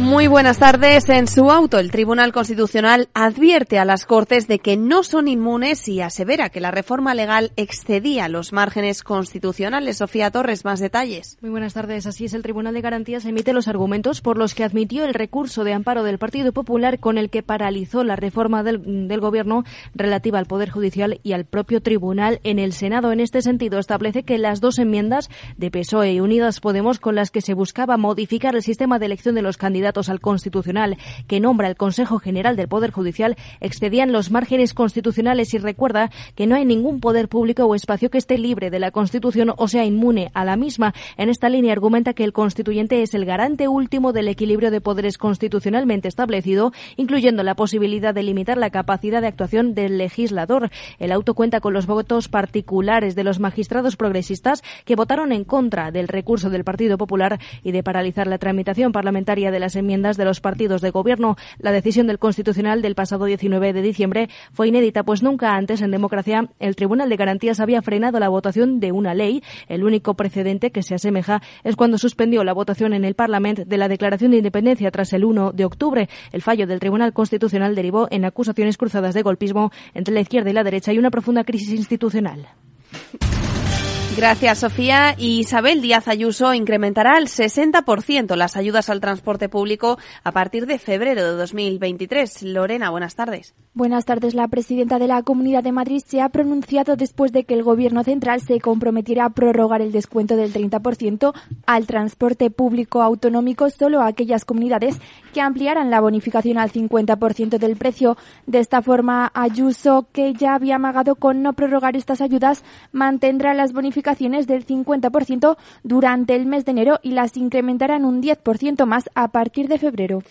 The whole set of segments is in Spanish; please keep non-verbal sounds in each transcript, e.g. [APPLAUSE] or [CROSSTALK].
Muy buenas tardes. En su auto, el Tribunal Constitucional advierte a las Cortes de que no son inmunes y asevera que la reforma legal excedía los márgenes constitucionales. Sofía Torres, más detalles. Muy buenas tardes. Así es, el Tribunal de Garantías emite los argumentos por los que admitió el recurso de amparo del Partido Popular con el que paralizó la reforma del, del Gobierno relativa al Poder Judicial y al propio Tribunal en el Senado. En este sentido, establece que las dos enmiendas de PSOE y Unidas Podemos con las que se buscaba modificar el sistema de elección de los candidatos al Constitucional que nombra el Consejo General del Poder Judicial excedían los márgenes constitucionales y recuerda que no hay ningún poder público o espacio que esté libre de la Constitución o sea inmune a la misma. En esta línea argumenta que el constituyente es el garante último del equilibrio de poderes constitucionalmente establecido, incluyendo la posibilidad de limitar la capacidad de actuación del legislador. El auto cuenta con los votos particulares de los magistrados progresistas que votaron en contra del recurso del Partido Popular y de paralizar la tramitación parlamentaria de las enmiendas de los partidos de gobierno. La decisión del Constitucional del pasado 19 de diciembre fue inédita, pues nunca antes en democracia el Tribunal de Garantías había frenado la votación de una ley. El único precedente que se asemeja es cuando suspendió la votación en el Parlamento de la Declaración de Independencia tras el 1 de octubre. El fallo del Tribunal Constitucional derivó en acusaciones cruzadas de golpismo entre la izquierda y la derecha y una profunda crisis institucional. Gracias, Sofía. Isabel Díaz Ayuso incrementará al 60% las ayudas al transporte público a partir de febrero de 2023. Lorena, buenas tardes. Buenas tardes. La presidenta de la Comunidad de Madrid se ha pronunciado después de que el Gobierno central se comprometiera a prorrogar el descuento del 30% al transporte público autonómico solo a aquellas comunidades que ampliaran la bonificación al 50% del precio. De esta forma, Ayuso, que ya había amagado con no prorrogar estas ayudas, mantendrá las bonificaciones del 50% durante el mes de enero y las incrementarán un 10% más a partir de febrero.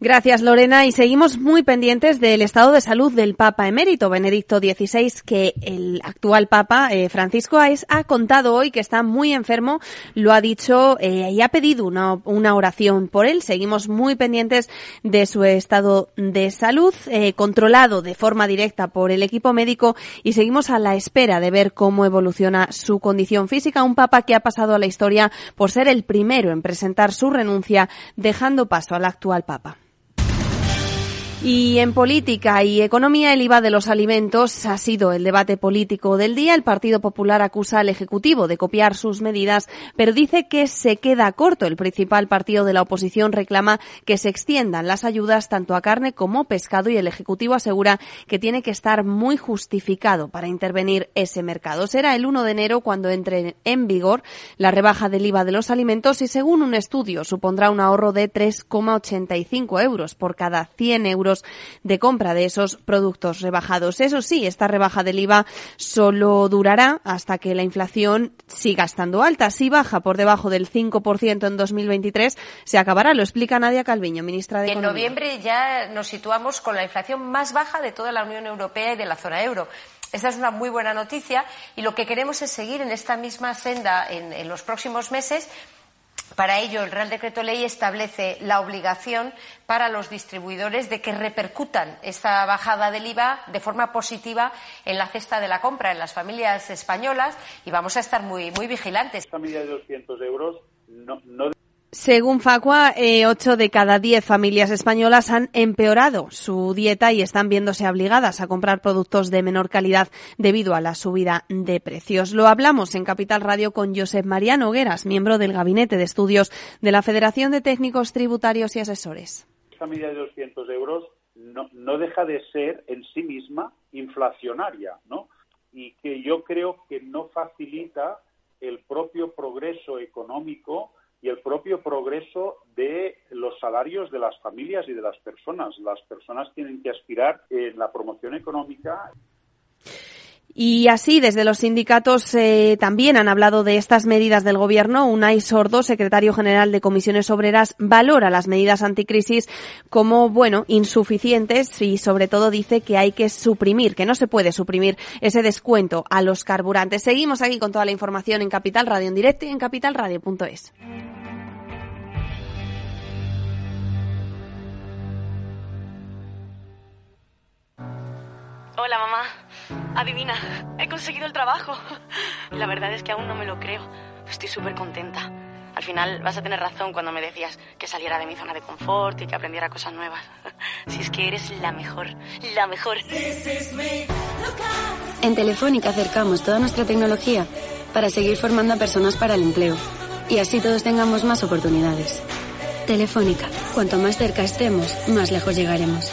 Gracias, Lorena. Y seguimos muy pendientes del estado de salud del Papa emérito Benedicto XVI, que el actual Papa, eh, Francisco Aes, ha contado hoy que está muy enfermo. Lo ha dicho eh, y ha pedido una, oración por él. Seguimos muy pendientes de su estado de salud, eh, controlado de forma directa por el equipo médico y seguimos a la espera de ver cómo evoluciona su condición física. Un Papa que ha pasado a la historia por ser el primero en presentar su renuncia, dejando paso al actual Papa. Y en política y economía, el IVA de los alimentos ha sido el debate político del día. El Partido Popular acusa al Ejecutivo de copiar sus medidas, pero dice que se queda corto. El principal partido de la oposición reclama que se extiendan las ayudas tanto a carne como pescado y el Ejecutivo asegura que tiene que estar muy justificado para intervenir ese mercado. Será el 1 de enero cuando entre en vigor la rebaja del IVA de los alimentos y según un estudio supondrá un ahorro de 3,85 euros por cada 100 euros de compra de esos productos rebajados. Eso sí, esta rebaja del IVA solo durará hasta que la inflación siga estando alta. Si baja por debajo del 5% en 2023, se acabará. Lo explica Nadia Calviño, ministra de Economía. En noviembre ya nos situamos con la inflación más baja de toda la Unión Europea y de la zona euro. Esta es una muy buena noticia y lo que queremos es seguir en esta misma senda en, en los próximos meses para ello, el Real Decreto Ley establece la obligación para los distribuidores de que repercutan esta bajada del IVA de forma positiva en la cesta de la compra en las familias españolas y vamos a estar muy, muy vigilantes. Esta medida de 200 euros no, no según Facua, eh, 8 de cada 10 familias españolas han empeorado su dieta y están viéndose obligadas a comprar productos de menor calidad debido a la subida de precios. Lo hablamos en Capital Radio con Josep María Nogueras, miembro del Gabinete de Estudios de la Federación de Técnicos Tributarios y Asesores. Esta medida de 200 euros no, no deja de ser en sí misma inflacionaria, ¿no? Y que yo creo que no facilita el propio progreso económico y el propio progreso de los salarios de las familias y de las personas. Las personas tienen que aspirar en la promoción económica. Y así, desde los sindicatos eh, también han hablado de estas medidas del Gobierno. Unai Sordo, secretario general de Comisiones Obreras, valora las medidas anticrisis como, bueno, insuficientes y sobre todo dice que hay que suprimir, que no se puede suprimir ese descuento a los carburantes. Seguimos aquí con toda la información en Capital Radio en directo y en capitalradio.es. Hola, mamá. Adivina, he conseguido el trabajo. [LAUGHS] La verdad es que aún no me lo creo. Estoy súper contenta. Al final vas a tener razón cuando me decías que saliera de mi zona de confort y que aprendiera cosas nuevas. [LAUGHS] Si es que eres la mejor, la mejor. En Telefónica acercamos toda nuestra tecnología para seguir formando a personas para el empleo y así todos tengamos más oportunidades. Telefónica, cuanto más cerca estemos, más lejos llegaremos.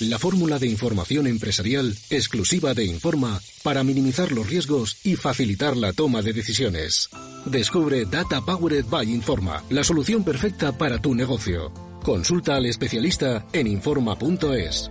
la fórmula de información empresarial exclusiva de Informa para minimizar los riesgos y facilitar la toma de decisiones. Descubre Data Powered by Informa, la solución perfecta para tu negocio. Consulta al especialista en Informa.es.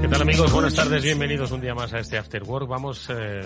¿Qué tal amigos? Buenas tardes, bienvenidos un día más a este After Work. Vamos eh,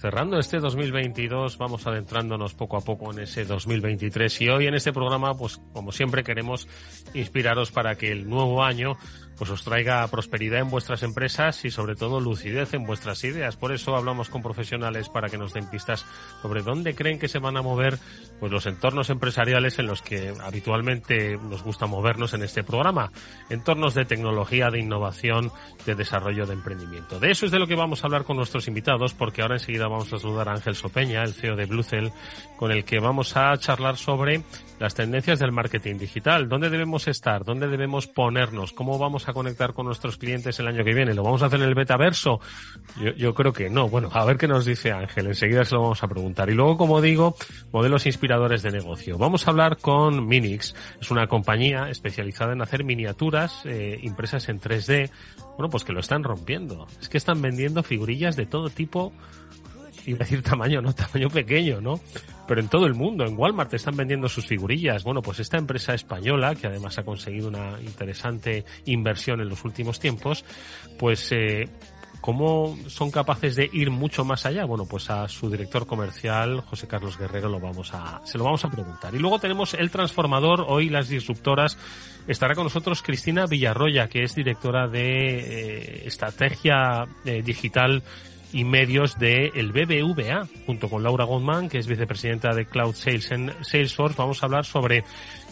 cerrando este 2022, vamos adentrándonos poco a poco en ese 2023 y hoy en este programa, pues como siempre queremos inspiraros para que el nuevo año pues os traiga prosperidad en vuestras empresas y sobre todo lucidez en vuestras ideas. Por eso hablamos con profesionales para que nos den pistas sobre dónde creen que se van a mover pues los entornos empresariales en los que habitualmente nos gusta movernos en este programa. Entornos de tecnología, de innovación, de desarrollo de emprendimiento. De eso es de lo que vamos a hablar con nuestros invitados porque ahora enseguida vamos a saludar a Ángel Sopeña, el CEO de Bluecell, con el que vamos a charlar sobre las tendencias del marketing digital. ¿Dónde debemos estar? ¿Dónde debemos ponernos? ¿Cómo vamos a conectar con nuestros clientes el año que viene? ¿Lo vamos a hacer en el betaverso? Yo, creo que no. Bueno, a ver qué nos dice Ángel. Enseguida se lo vamos a preguntar. Y luego, como digo, modelos inspiradores de negocio. Vamos a hablar con Minix. Es una compañía especializada en hacer miniaturas eh, impresas en 3D. Bueno, pues que lo están rompiendo. Es que están vendiendo figurillas de todo tipo iba a decir tamaño, no, [LAUGHS] tamaño pequeño, ¿no? Pero en todo el mundo, en Walmart están vendiendo sus figurillas. Bueno, pues esta empresa española, que además ha conseguido una interesante inversión en los últimos tiempos, pues eh, ¿Cómo son capaces de ir mucho más allá? Bueno, pues a su director comercial, José Carlos Guerrero, lo vamos a, se lo vamos a preguntar. Y luego tenemos el transformador, hoy las disruptoras. Estará con nosotros Cristina Villarroya, que es directora de eh, estrategia eh, digital y medios de el BBVA, junto con Laura Goldman, que es vicepresidenta de Cloud Sales en Salesforce. Vamos a hablar sobre,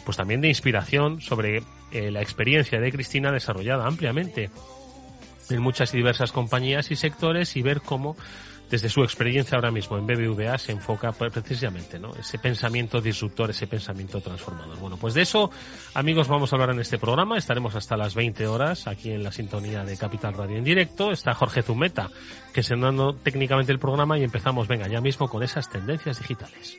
pues también de inspiración, sobre eh, la experiencia de Cristina desarrollada ampliamente en muchas y diversas compañías y sectores y ver cómo desde su experiencia ahora mismo en BBVA se enfoca precisamente, ¿no? Ese pensamiento disruptor, ese pensamiento transformador. Bueno, pues de eso, amigos, vamos a hablar en este programa. Estaremos hasta las 20 horas aquí en la sintonía de Capital Radio en directo. Está Jorge Zumeta, que se dando técnicamente el programa y empezamos, venga, ya mismo con esas tendencias digitales.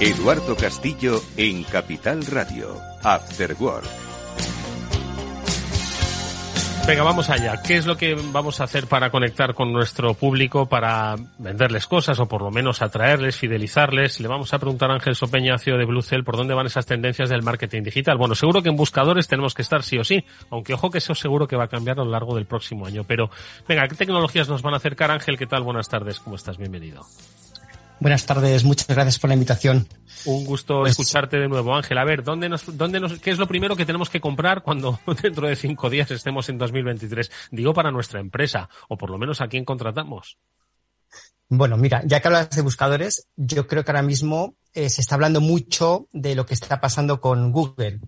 Eduardo Castillo en Capital Radio, After Work. Venga, vamos allá. ¿Qué es lo que vamos a hacer para conectar con nuestro público, para venderles cosas o por lo menos atraerles, fidelizarles? Le vamos a preguntar a Ángel Sopeña, CEO de Bluecell, por dónde van esas tendencias del marketing digital. Bueno, seguro que en buscadores tenemos que estar sí o sí, aunque ojo que eso seguro que va a cambiar a lo largo del próximo año. Pero, venga, ¿qué tecnologías nos van a acercar? Ángel, ¿qué tal? Buenas tardes, ¿cómo estás? Bienvenido. Buenas tardes, muchas gracias por la invitación. Un gusto pues escucharte de nuevo, Ángel. A ver, ¿dónde nos, dónde nos, ¿qué es lo primero que tenemos que comprar cuando [LAUGHS] dentro de cinco días estemos en 2023? Digo para nuestra empresa, o por lo menos a quién contratamos. Bueno, mira, ya que hablas de buscadores, yo creo que ahora mismo eh, se está hablando mucho de lo que está pasando con Google.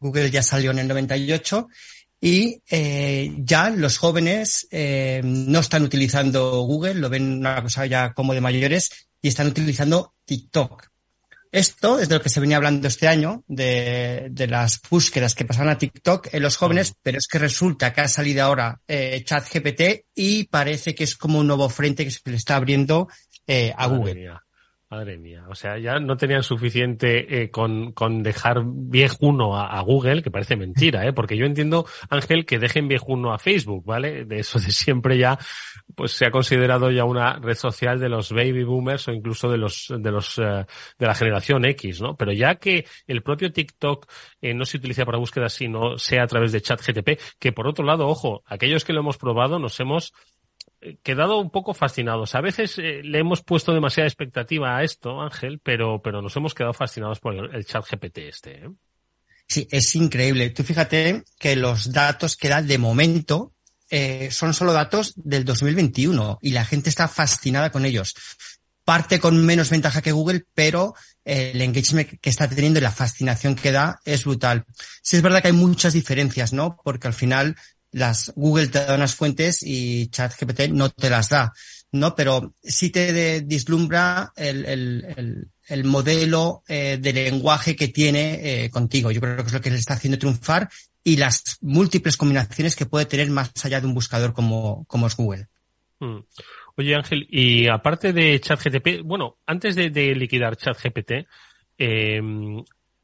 Google ya salió en el 98 y eh, ya los jóvenes eh, no están utilizando Google, lo ven una cosa ya como de mayores y están utilizando TikTok. Esto es de lo que se venía hablando este año, de, de las búsquedas que pasaban a TikTok en los jóvenes, pero es que resulta que ha salido ahora eh, ChatGPT y parece que es como un nuevo frente que se le está abriendo eh, a Google. Madre mía, o sea, ya no tenían suficiente eh, con, con dejar viejuno a, a, Google, que parece mentira, ¿eh? porque yo entiendo, Ángel, que dejen viejuno a Facebook, ¿vale? De eso de siempre ya, pues se ha considerado ya una red social de los baby boomers o incluso de los, de los, uh, de la generación X, ¿no? Pero ya que el propio TikTok eh, no se utiliza para búsqueda, sino sea a través de chat GTP, que por otro lado, ojo, aquellos que lo hemos probado nos hemos quedado un poco fascinados. A veces eh, le hemos puesto demasiada expectativa a esto, Ángel, pero, pero nos hemos quedado fascinados por el, el chat GPT este. ¿eh? Sí, es increíble. Tú fíjate que los datos que da de momento eh, son solo datos del 2021 y la gente está fascinada con ellos. Parte con menos ventaja que Google, pero eh, el engagement que está teniendo y la fascinación que da es brutal. Sí es verdad que hay muchas diferencias, ¿no? Porque al final las Google te da unas fuentes y ChatGPT no te las da, ¿no? Pero sí te de, dislumbra el, el, el, el modelo eh, de lenguaje que tiene eh, contigo. Yo creo que es lo que le está haciendo triunfar y las múltiples combinaciones que puede tener más allá de un buscador como, como es Google. Mm. Oye Ángel, y aparte de ChatGPT, bueno, antes de, liquidar ChatGPT, eh,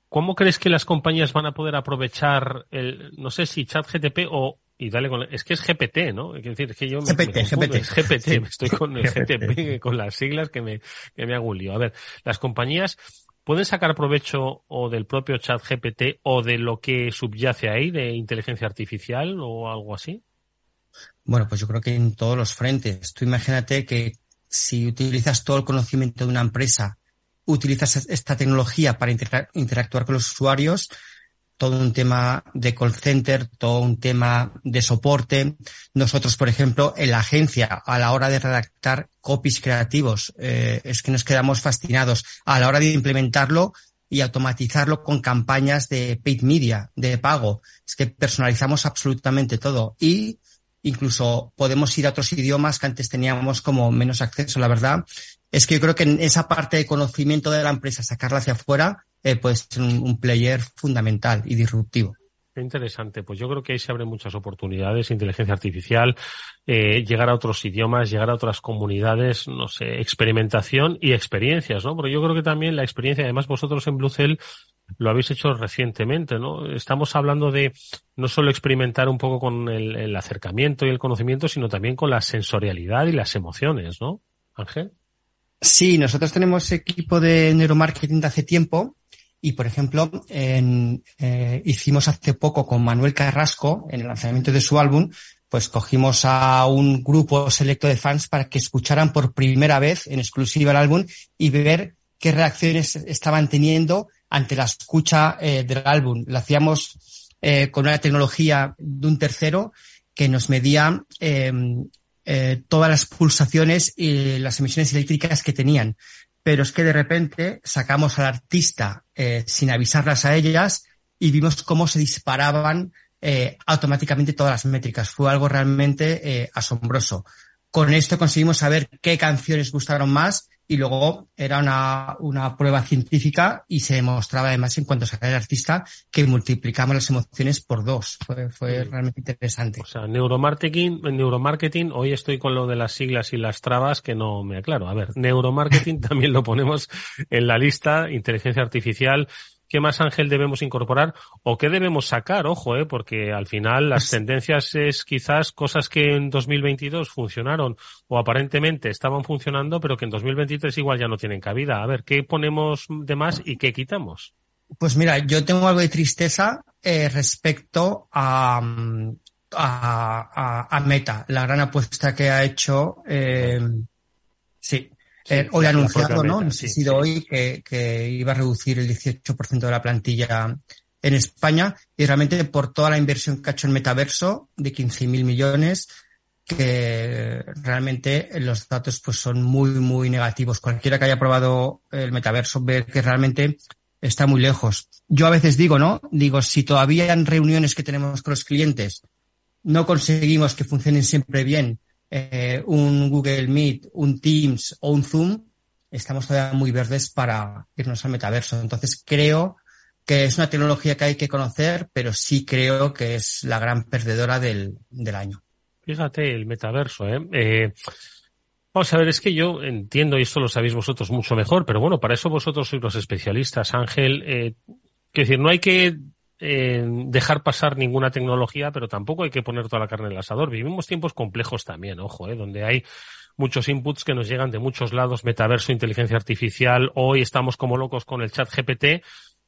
¿cómo crees que las compañías van a poder aprovechar el, no sé si ChatGPT o y dale con es que es GPT, ¿no? Es decir, es que yo me, GPT, me GPT. Es GPT, me estoy con el GTP, con las siglas que me, que me hago un lío. A ver, las compañías pueden sacar provecho o del propio chat GPT o de lo que subyace ahí, de inteligencia artificial o algo así. Bueno, pues yo creo que en todos los frentes. Tú imagínate que si utilizas todo el conocimiento de una empresa, utilizas esta tecnología para interactuar con los usuarios, todo un tema de call center, todo un tema de soporte. Nosotros, por ejemplo, en la agencia, a la hora de redactar copies creativos, eh, es que nos quedamos fascinados. A la hora de implementarlo y automatizarlo con campañas de paid media, de pago, es que personalizamos absolutamente todo. Y incluso podemos ir a otros idiomas que antes teníamos como menos acceso. La verdad es que yo creo que en esa parte de conocimiento de la empresa, sacarla hacia afuera, eh, puede ser un, un, player fundamental y disruptivo. Qué interesante. Pues yo creo que ahí se abren muchas oportunidades, inteligencia artificial, eh, llegar a otros idiomas, llegar a otras comunidades, no sé, experimentación y experiencias, ¿no? Porque yo creo que también la experiencia, además vosotros en Bluecell lo habéis hecho recientemente, ¿no? Estamos hablando de no solo experimentar un poco con el, el acercamiento y el conocimiento, sino también con la sensorialidad y las emociones, ¿no? Ángel. Sí, nosotros tenemos equipo de neuromarketing de hace tiempo y, por ejemplo, en, eh, hicimos hace poco con Manuel Carrasco, en el lanzamiento de su álbum, pues cogimos a un grupo selecto de fans para que escucharan por primera vez en exclusiva el álbum y ver qué reacciones estaban teniendo ante la escucha eh, del álbum. Lo hacíamos eh, con una tecnología de un tercero que nos medía eh, todas las pulsaciones y las emisiones eléctricas que tenían pero es que de repente sacamos al artista eh, sin avisarlas a ellas y vimos cómo se disparaban eh, automáticamente todas las métricas. Fue algo realmente eh, asombroso. Con esto conseguimos saber qué canciones gustaron más y luego era una, una prueba científica y se demostraba además en cuanto sacaba el artista que multiplicamos las emociones por dos. Fue, fue sí. realmente interesante. O sea, neuromarketing, neuromarketing, hoy estoy con lo de las siglas y las trabas que no me aclaro. A ver, neuromarketing [LAUGHS] también lo ponemos en la lista, inteligencia artificial, ¿Qué más, Ángel, debemos incorporar o qué debemos sacar? Ojo, ¿eh? porque al final las tendencias es quizás cosas que en 2022 funcionaron o aparentemente estaban funcionando, pero que en 2023 igual ya no tienen cabida. A ver, ¿qué ponemos de más y qué quitamos? Pues mira, yo tengo algo de tristeza eh, respecto a, a, a, a, Meta, la gran apuesta que ha hecho. Eh, sí, eh, hoy ha anunciado, ¿no? No sé si sido hoy que, que, iba a reducir el 18% de la plantilla en España y realmente por toda la inversión que ha hecho en metaverso de 15.000 millones que realmente los datos pues son muy muy negativos. Cualquiera que haya probado el metaverso ve que realmente está muy lejos. Yo a veces digo, ¿no? Digo, si todavía en reuniones que tenemos con los clientes no conseguimos que funcionen siempre bien eh, un Google Meet, un Teams o un Zoom, estamos todavía muy verdes para irnos al metaverso. Entonces creo que es una tecnología que hay que conocer, pero sí creo que es la gran perdedora del, del año. Fíjate, el metaverso, ¿eh? ¿eh? Vamos a ver, es que yo entiendo, y esto lo sabéis vosotros mucho mejor, pero bueno, para eso vosotros sois los especialistas, Ángel. Eh, quiero decir, no hay que eh, dejar pasar ninguna tecnología, pero tampoco hay que poner toda la carne en el asador. Vivimos tiempos complejos también, ojo, eh, donde hay muchos inputs que nos llegan de muchos lados, metaverso, inteligencia artificial. Hoy estamos como locos con el chat GPT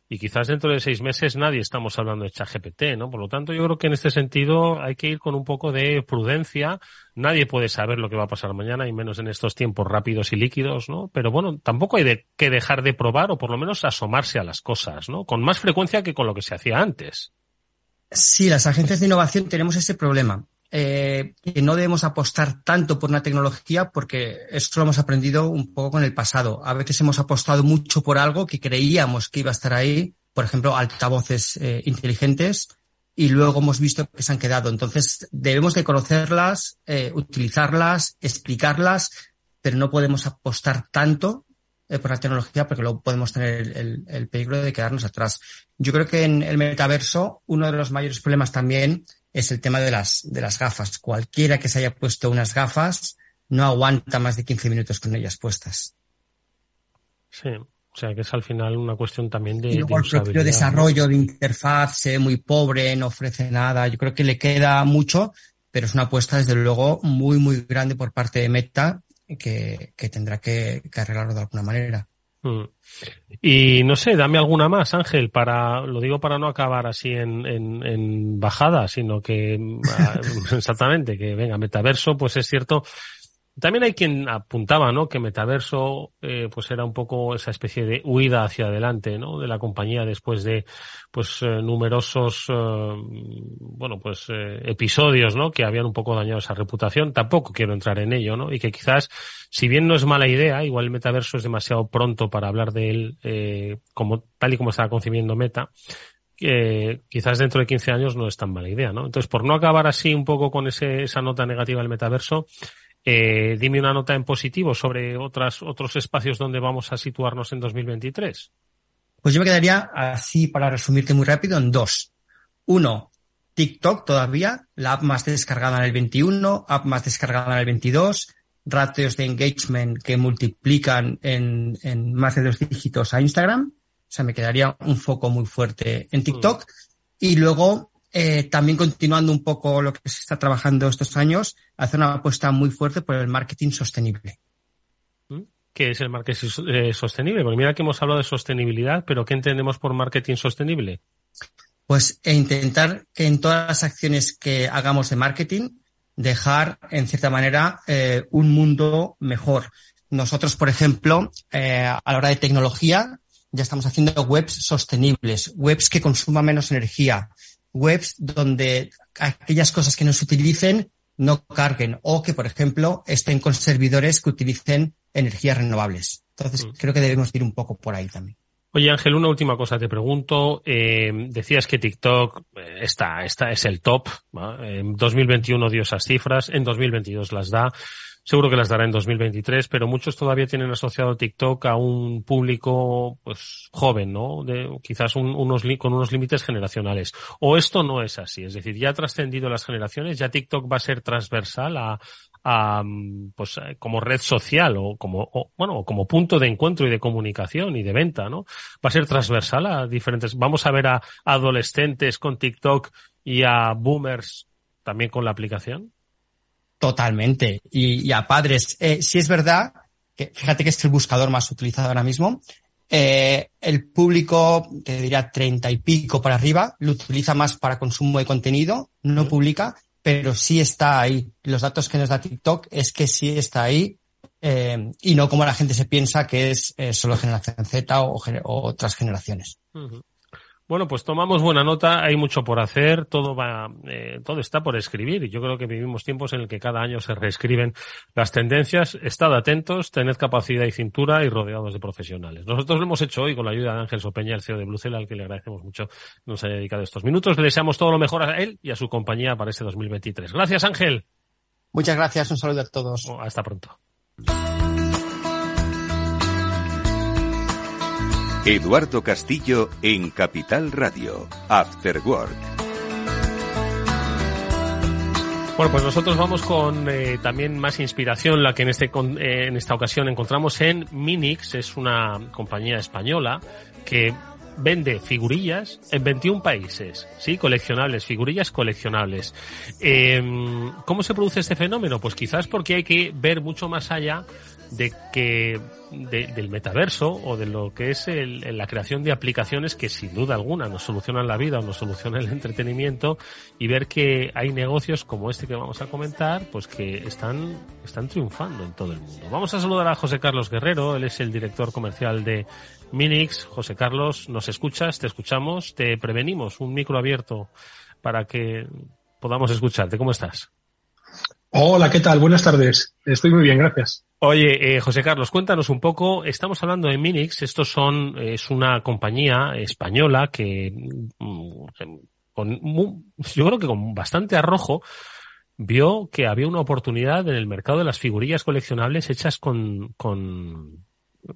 y quizás dentro de seis meses nadie estamos hablando de ChatGPT, ¿no? Por lo tanto, yo creo que en este sentido hay que ir con un poco de prudencia. Nadie puede saber lo que va a pasar mañana y menos en estos tiempos rápidos y líquidos, ¿no? Pero bueno, tampoco hay que dejar de probar o por lo menos asomarse a las cosas, ¿no? Con más frecuencia que con lo que se hacía antes. Sí, las agencias de innovación tenemos ese problema eh, que no debemos apostar tanto por una tecnología porque esto lo hemos aprendido un poco con el pasado. A veces hemos apostado mucho por algo que creíamos que iba a estar ahí, por ejemplo, altavoces eh, inteligentes, y luego hemos visto que se han quedado. Entonces, debemos de conocerlas, eh, utilizarlas, explicarlas, pero no podemos apostar tanto eh, por la tecnología porque luego podemos tener el, el peligro de quedarnos atrás. Yo creo que en el metaverso uno de los mayores problemas también es el tema de las, de las gafas. Cualquiera que se haya puesto unas gafas no aguanta más de 15 minutos con ellas puestas. Sí, o sea que es al final una cuestión también de. Y luego el propio desarrollo de interfaz se ve muy pobre, no ofrece nada. Yo creo que le queda mucho, pero es una apuesta desde luego muy, muy grande por parte de Meta que, que tendrá que, que arreglarlo de alguna manera. Mm. Y no sé, dame alguna más, Ángel, para, lo digo para no acabar así en, en, en bajada, sino que, [LAUGHS] exactamente, que venga, metaverso, pues es cierto, también hay quien apuntaba, ¿no? Que Metaverso, eh, pues era un poco esa especie de huida hacia adelante, ¿no? De la compañía después de, pues, eh, numerosos, eh, bueno, pues, eh, episodios, ¿no? Que habían un poco dañado esa reputación. Tampoco quiero entrar en ello, ¿no? Y que quizás, si bien no es mala idea, igual el Metaverso es demasiado pronto para hablar de él, eh, como, tal y como estaba concibiendo Meta, eh, quizás dentro de 15 años no es tan mala idea, ¿no? Entonces, por no acabar así un poco con ese, esa nota negativa del metaverso, eh, dime una nota en positivo sobre otras, otros espacios donde vamos a situarnos en 2023. Pues yo me quedaría así, para resumirte muy rápido, en dos. Uno, TikTok todavía, la app más descargada en el 21, app más descargada en el 22, ratios de engagement que multiplican en, en más de dos dígitos a Instagram. O sea, me quedaría un foco muy fuerte en TikTok. Mm. Y luego eh, también continuando un poco lo que se está trabajando estos años, hace una apuesta muy fuerte por el marketing sostenible. ¿Mm? ¿Qué es el marketing eh, sostenible? Porque mira que hemos hablado de sostenibilidad, pero ¿qué entendemos por marketing sostenible? Pues e intentar que en todas las acciones que hagamos de marketing, dejar, en cierta manera, eh, un mundo mejor. Nosotros, por ejemplo, a la hora de tecnología, ya estamos haciendo webs sostenibles, webs que consuman menos energía, webs donde aquellas cosas que no se utilicen no carguen o que, por ejemplo, estén con servidores que utilicen energías renovables. Entonces, mm. creo que debemos ir un poco por ahí también. Oye, Ángel, una última cosa te pregunto. Eh, decías que TikTok eh, está, está, es el top. ¿no? En 2021 dio esas cifras, en 2022 las da. Seguro que las dará en 2023, pero muchos todavía tienen asociado TikTok a un público, pues, joven, ¿no? De, quizás un, unos, con unos límites generacionales. O esto no es así. Es decir, ya ha trascendido las generaciones, ya TikTok va a ser transversal a, a pues, como red social o como, o, bueno, como punto de encuentro y de comunicación y de venta, ¿no? Va a ser transversal a diferentes, vamos a ver a adolescentes con TikTok y a boomers también con la aplicación. Totalmente. Y, y a padres. Eh, si es verdad que, fíjate que es el buscador más utilizado ahora mismo. Eh, el público, te diría treinta y pico para arriba, lo utiliza más para consumo de contenido, no publica, pero sí está ahí. Los datos que nos da TikTok es que sí está ahí eh, y no como la gente se piensa que es eh, solo generación Z o, o otras generaciones. Uh -huh. Bueno, pues tomamos buena nota, hay mucho por hacer, todo va, eh, todo está por escribir y yo creo que vivimos tiempos en el que cada año se reescriben las tendencias. Estad atentos, tened capacidad y cintura y rodeados de profesionales. Nosotros lo hemos hecho hoy con la ayuda de Ángel Sopeña, el CEO de Blucel, al que le agradecemos mucho nos haya dedicado estos minutos. Le deseamos todo lo mejor a él y a su compañía para este 2023. Gracias, Ángel. Muchas gracias, un saludo a todos. Hasta pronto. Eduardo Castillo en Capital Radio, After Work. Bueno, pues nosotros vamos con eh, también más inspiración, la que en, este, eh, en esta ocasión encontramos en Minix, es una compañía española que vende figurillas en 21 países, ¿sí? Coleccionables, figurillas coleccionables. Eh, ¿Cómo se produce este fenómeno? Pues quizás porque hay que ver mucho más allá de que del metaverso o de lo que es el, la creación de aplicaciones que sin duda alguna nos solucionan la vida o nos solucionan el entretenimiento y ver que hay negocios como este que vamos a comentar pues que están están triunfando en todo el mundo. Vamos a saludar a José Carlos Guerrero, él es el director comercial de Minix. José Carlos, nos escuchas, te escuchamos, te prevenimos un micro abierto para que podamos escucharte. ¿Cómo estás? Hola, ¿qué tal? Buenas tardes. Estoy muy bien, gracias. Oye, eh, José Carlos, cuéntanos un poco. Estamos hablando de Minix. Estos son, es una compañía española que, mm, con, yo creo que con bastante arrojo, vio que había una oportunidad en el mercado de las figurillas coleccionables hechas con, con,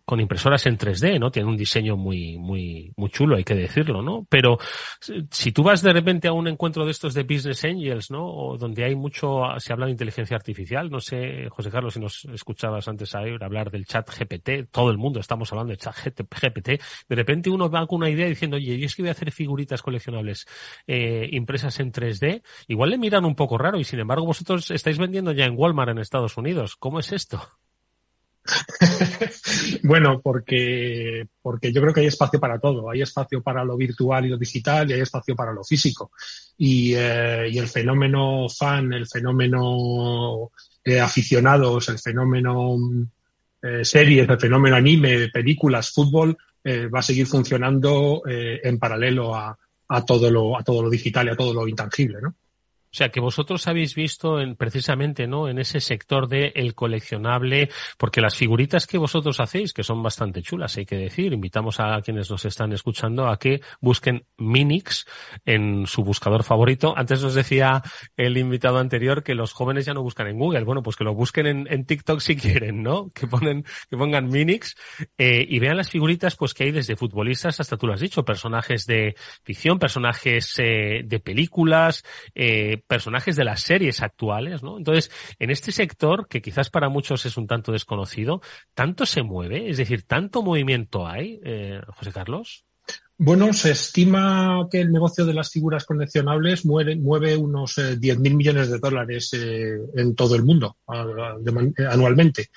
con impresoras en 3D, ¿no? Tiene un diseño muy, muy, muy chulo, hay que decirlo, ¿no? Pero si tú vas de repente a un encuentro de estos de Business Angels, ¿no? O donde hay mucho, se habla de inteligencia artificial, no sé, José Carlos, si nos escuchabas antes a hablar del chat GPT, todo el mundo estamos hablando del chat GPT, de repente uno va con una idea diciendo, oye, yo es que voy a hacer figuritas coleccionables eh, impresas en 3D, igual le miran un poco raro y sin embargo vosotros estáis vendiendo ya en Walmart en Estados Unidos. ¿Cómo es esto? [LAUGHS] bueno, porque, porque yo creo que hay espacio para todo. Hay espacio para lo virtual y lo digital y hay espacio para lo físico. Y, eh, el fenómeno fan, el fenómeno eh, aficionados, el fenómeno eh, series, el fenómeno anime, películas, fútbol, va a seguir funcionando en paralelo a, a, todo lo, a todo lo digital y a todo lo intangible, ¿no? O sea, que vosotros habéis visto en, precisamente, ¿no? En ese sector de el coleccionable, porque las figuritas que vosotros hacéis, que son bastante chulas, hay que decir, invitamos a quienes nos están escuchando a que busquen Minix en su buscador favorito. Antes nos decía el invitado anterior que los jóvenes ya no buscan en Google. Bueno, pues que lo busquen en, en TikTok si quieren, ¿no? Que ponen, que pongan Minix, eh, y vean las figuritas, pues que hay desde futbolistas hasta tú lo has dicho, personajes de ficción, personajes eh, de películas, eh, personajes de las series actuales, ¿no? Entonces, en este sector, que quizás para muchos es un tanto desconocido, ¿tanto se mueve? Es decir, ¿tanto movimiento hay, eh, José Carlos? Bueno, se estima que el negocio de las figuras coleccionables mueve, unos eh, 10.000 millones de dólares eh, en todo el mundo anualmente.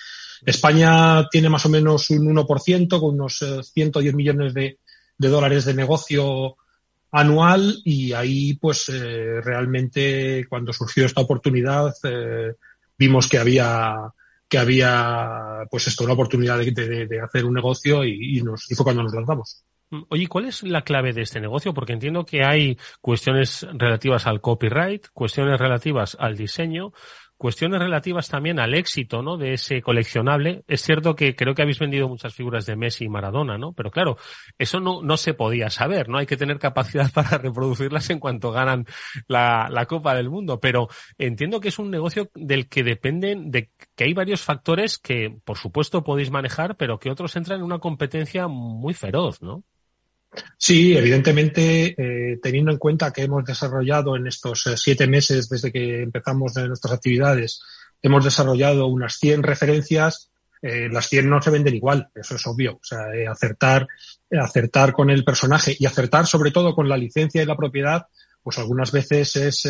España tiene más o menos un 1%, con unos 110 eh, millones de, de dólares de negocio anual y ahí pues eh, realmente cuando surgió esta oportunidad eh, vimos que había que había pues esto una oportunidad de, de, de hacer un negocio y, y, nos, y fue cuando nos lanzamos. Oye, ¿cuál es la clave de este negocio? Porque entiendo que hay cuestiones relativas al copyright, cuestiones relativas al diseño, Cuestiones relativas también al éxito, ¿no? De ese coleccionable. Es cierto que creo que habéis vendido muchas figuras de Messi y Maradona, ¿no? Pero claro, eso no, no se podía saber, ¿no? Hay que tener capacidad [LAUGHS] para reproducirlas en cuanto ganan la, la Copa del Mundo. Pero entiendo que es un negocio del que dependen, de que hay varios factores que, por supuesto, podéis manejar, pero que otros entran en una competencia muy feroz, ¿no? Sí, evidentemente, eh, teniendo en cuenta que hemos desarrollado en estos eh, siete meses desde que empezamos nuestras actividades, hemos desarrollado unas 100 referencias, eh, las 100 no se venden igual, eso es obvio. O sea, eh, acertar, acertar con el personaje y acertar sobre todo con la licencia y la propiedad, pues algunas veces es,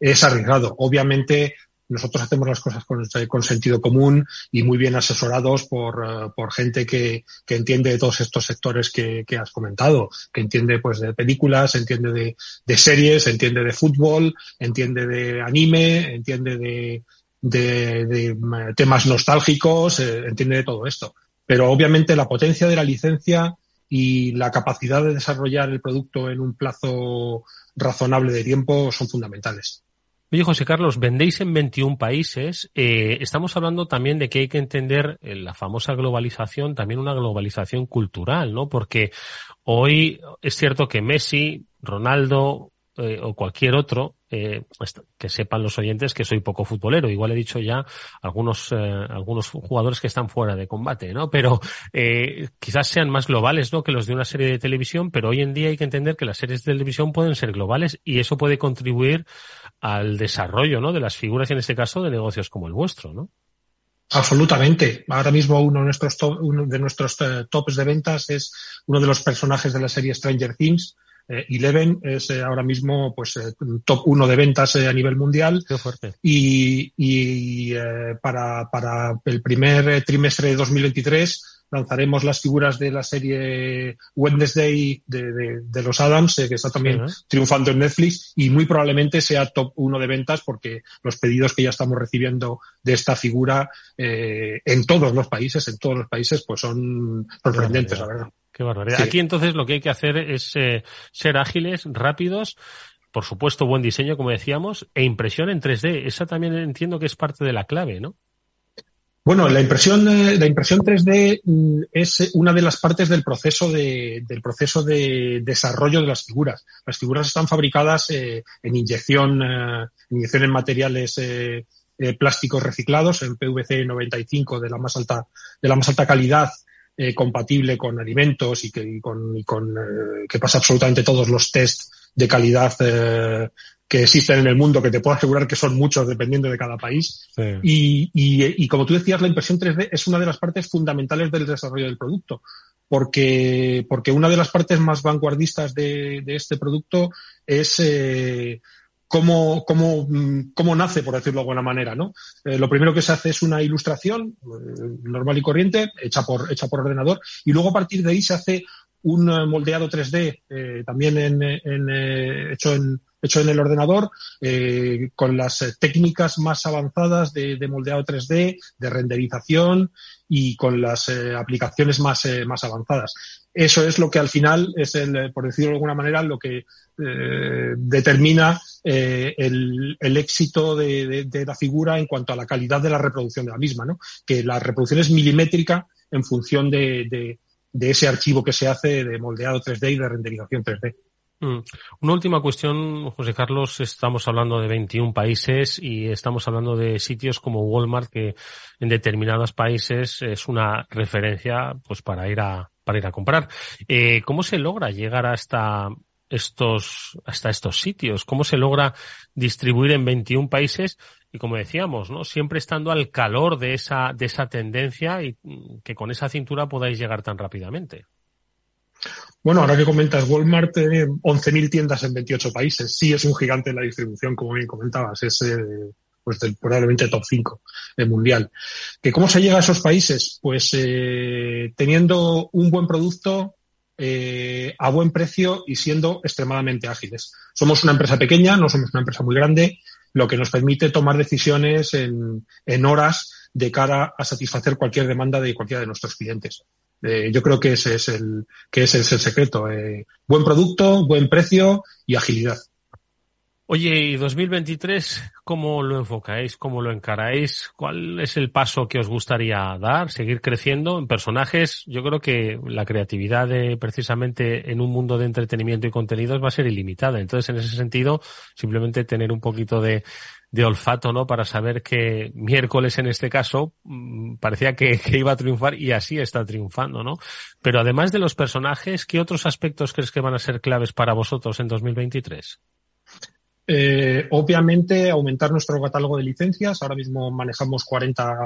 es arriesgado. Obviamente, nosotros hacemos las cosas con, sentido común y muy bien asesorados por, uh, por gente que, que, entiende de todos estos sectores que, que, has comentado, que entiende pues de películas, entiende de, de, series, entiende de fútbol, entiende de anime, entiende de, de, de temas nostálgicos, eh, entiende de todo esto. Pero obviamente la potencia de la licencia y la capacidad de desarrollar el producto en un plazo razonable de tiempo son fundamentales. Oye, José Carlos, vendéis en 21 países. Eh, estamos hablando también de que hay que entender eh, la famosa globalización, también una globalización cultural, ¿no? Porque hoy es cierto que Messi, Ronaldo, eh, o cualquier otro, eh, que sepan los oyentes que soy poco futbolero. Igual he dicho ya algunos, eh, algunos jugadores que están fuera de combate, ¿no? Pero eh, quizás sean más globales, ¿no? Que los de una serie de televisión, pero hoy en día hay que entender que las series de televisión pueden ser globales y eso puede contribuir al desarrollo, ¿no? De las figuras, en este caso, de negocios como el vuestro, ¿no? Absolutamente. Ahora mismo uno de nuestros, uno de nuestros tops de ventas es uno de los personajes de la serie Stranger Things, eh, Eleven es eh, ahora mismo pues eh, top uno de ventas a nivel mundial. Qué fuerte. Y, y para, para el primer trimestre de 2023 lanzaremos las figuras de la serie Wednesday de, de, de los Adams, que está también triunfando en Netflix, y muy probablemente sea top uno de ventas porque los pedidos que ya estamos recibiendo de esta figura eh, en todos los países, en todos los países, pues son sorprendentes, la verdad. Qué barbaridad. Aquí entonces lo que hay que hacer es eh, ser ágiles, rápidos, por supuesto buen diseño, como decíamos, e impresión en 3D. Esa también entiendo que es parte de la clave, ¿no? Bueno, la impresión, eh, la impresión 3D mm, es una de las partes del proceso de, del proceso de desarrollo de las figuras. Las figuras están fabricadas eh, en inyección, inyección en materiales plásticos reciclados, en PVC 95 de la más alta, de la más alta calidad eh, compatible con alimentos y que, con, y con eh, que pasa absolutamente todos los test de calidad eh, que existen en el mundo, que te puedo asegurar que son muchos dependiendo de cada país. Y, y, y, como tú decías, la impresión 3D es una de las partes fundamentales del desarrollo del producto, porque, porque una de las partes más vanguardistas de, de este producto es eh, cómo, cómo, mm, cómo nace, por decirlo de alguna manera, ¿no? Eh, lo primero que se hace es una ilustración eh, normal y corriente, hecha por, hecha por ordenador, y luego a partir de ahí se hace un eh, moldeado 3D, eh, también en, hecho, en, hecho en el ordenador, con las técnicas más avanzadas de, de, moldeado 3D, de renderización y con las aplicaciones más, más avanzadas. Eso es lo que al final es, el, por decirlo de alguna manera, lo que determina el, el, éxito de, la figura en cuanto a la calidad de la reproducción de la misma, ¿no? Que la reproducción es milimétrica en función de ese archivo que se hace de moldeado 3D y de renderización 3D. Mm. Una última cuestión, José Carlos. Estamos hablando de 21 países y estamos hablando de sitios como Walmart que en determinados países es una referencia pues para ir a para ir a comprar. Eh, ¿Cómo se logra llegar hasta estos hasta estos sitios? ¿Cómo se logra distribuir en 21 países y como decíamos, ¿no? Siempre estando al calor de esa, de esa tendencia y que con esa cintura podáis llegar tan rápidamente. Bueno, ahora que comentas, Walmart tiene 11.000 tiendas en 28 países. Sí, es un gigante en la distribución, como bien comentabas. Es eh, pues del, probablemente top 5 del mundial. ¿Que ¿Cómo se llega a esos países? Pues eh, teniendo un buen producto, eh, a buen precio y siendo extremadamente ágiles. Somos una empresa pequeña, no somos una empresa muy grande, lo que nos permite tomar decisiones en horas de cara a satisfacer cualquier demanda de cualquiera de nuestros clientes. Eh, yo creo que ese es el, que ese es el secreto. Eh, buen producto, buen precio y agilidad. Oye, ¿y 2023 cómo lo enfocáis? ¿Cómo lo encaráis? ¿Cuál es el paso que os gustaría dar? ¿Seguir creciendo en personajes? Yo creo que la creatividad de precisamente en un mundo de entretenimiento y contenidos va a ser ilimitada. Entonces, en ese sentido, simplemente tener un poquito de, de olfato, ¿no? Para saber que miércoles en este caso mm, parecía [LAUGHS] que, iba a triunfar y así está triunfando, ¿no? Pero además de los personajes, ¿qué otros aspectos crees que van a ser claves para vosotros en 2023? Eh, obviamente, aumentar nuestro catálogo de licencias. Ahora mismo manejamos 40,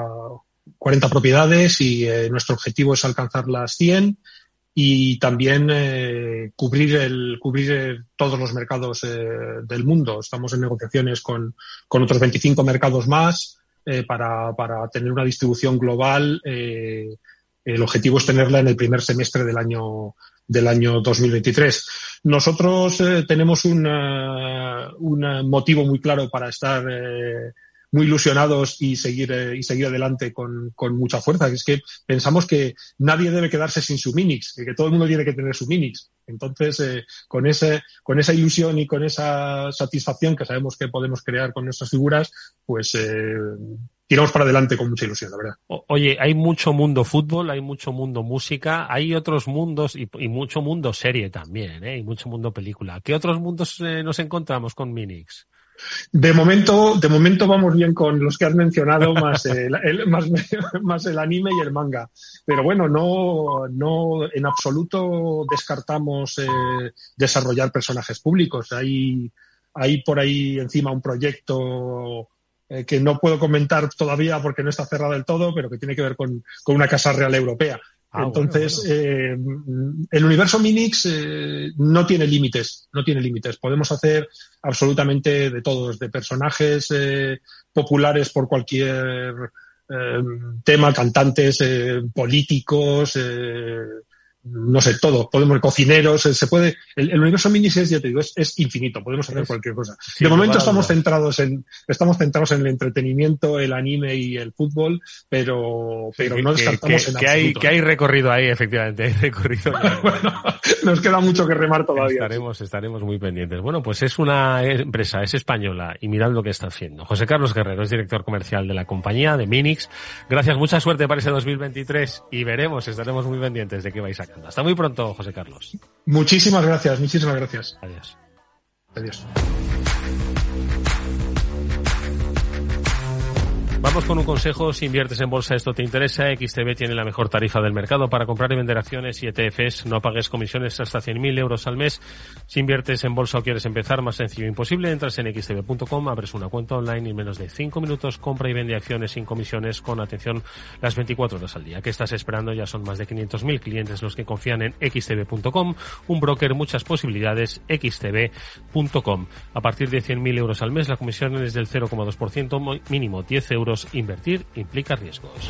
40 propiedades y eh, nuestro objetivo es alcanzar las 100 y también eh, cubrir, el, cubrir todos los mercados eh, del mundo. Estamos en negociaciones con, con otros 25 mercados más eh, para, para tener una distribución global. el objetivo es tenerla en el primer semestre del año, del año 2023. Nosotros eh, tenemos una, un motivo muy claro para estar eh, muy ilusionados y seguir, eh, y seguir adelante con, con, mucha fuerza. Es que pensamos que nadie debe quedarse sin su Minix, que todo el mundo tiene que tener su Minix. Entonces, eh, con, ese, con esa ilusión y con esa satisfacción que sabemos que podemos crear con nuestras figuras, pues eh, tiramos para adelante con mucha ilusión, la verdad. oye, hay mucho mundo fútbol, hay mucho mundo música, hay otros mundos y, mucho mundo serie también, ¿eh? y mucho mundo película. ¿Qué otros mundos eh, nos encontramos con Minix? De momento, de momento vamos bien con los que has mencionado, más el, más, [LAUGHS] más, el anime y el manga. Pero bueno, no, no en absoluto descartamos eh, desarrollar personajes públicos. Hay, hay por ahí encima un proyecto eh, que no puedo comentar todavía porque no está cerrado del todo, pero que tiene que ver con, con una casa real europea. Ah, Entonces, Eh, el universo Minix eh, no tiene límites, no tiene límites. Podemos hacer absolutamente de todos, de personajes eh, populares por cualquier eh, tema, cantantes, políticos, no sé, todo. Podemos, cocineros, se puede, el, universo Minix es, ya te digo, es, infinito, podemos hacer cualquier cosa. de momento estamos centrados en, estamos centrados en el entretenimiento, el anime y el fútbol, pero, pero no descartamos en que hay, que hay recorrido ahí, efectivamente, hay recorrido. [LAUGHS] bueno, nos queda mucho que remar todavía. Estaremos, estaremos muy pendientes. Bueno, pues es una empresa, es española, y mirad lo que está haciendo. José Carlos Guerrero es director comercial de la compañía, de Minix. Gracias, mucha suerte para ese 2023 y veremos, estaremos muy pendientes de qué vais a hasta muy pronto, José Carlos. Muchísimas gracias, muchísimas gracias. Adiós. Adiós. Vamos con un consejo. Si inviertes en bolsa, esto te interesa. XTB tiene la mejor tarifa del mercado para comprar y vender acciones y ETFs. No pagues comisiones hasta 100.000 euros al mes. Si inviertes en bolsa o quieres empezar, más sencillo imposible. Entras en xtb.com, abres una cuenta online y en menos de 5 minutos compra y vende acciones sin comisiones con atención las 24 horas al día. ¿Qué estás esperando? Ya son más de 500.000 clientes los que confían en xtb.com. Un broker, muchas posibilidades. xtb.com. A partir de 100.000 euros al mes, la comisión es del 0,2%, mínimo 10 euros invertir implica riesgos.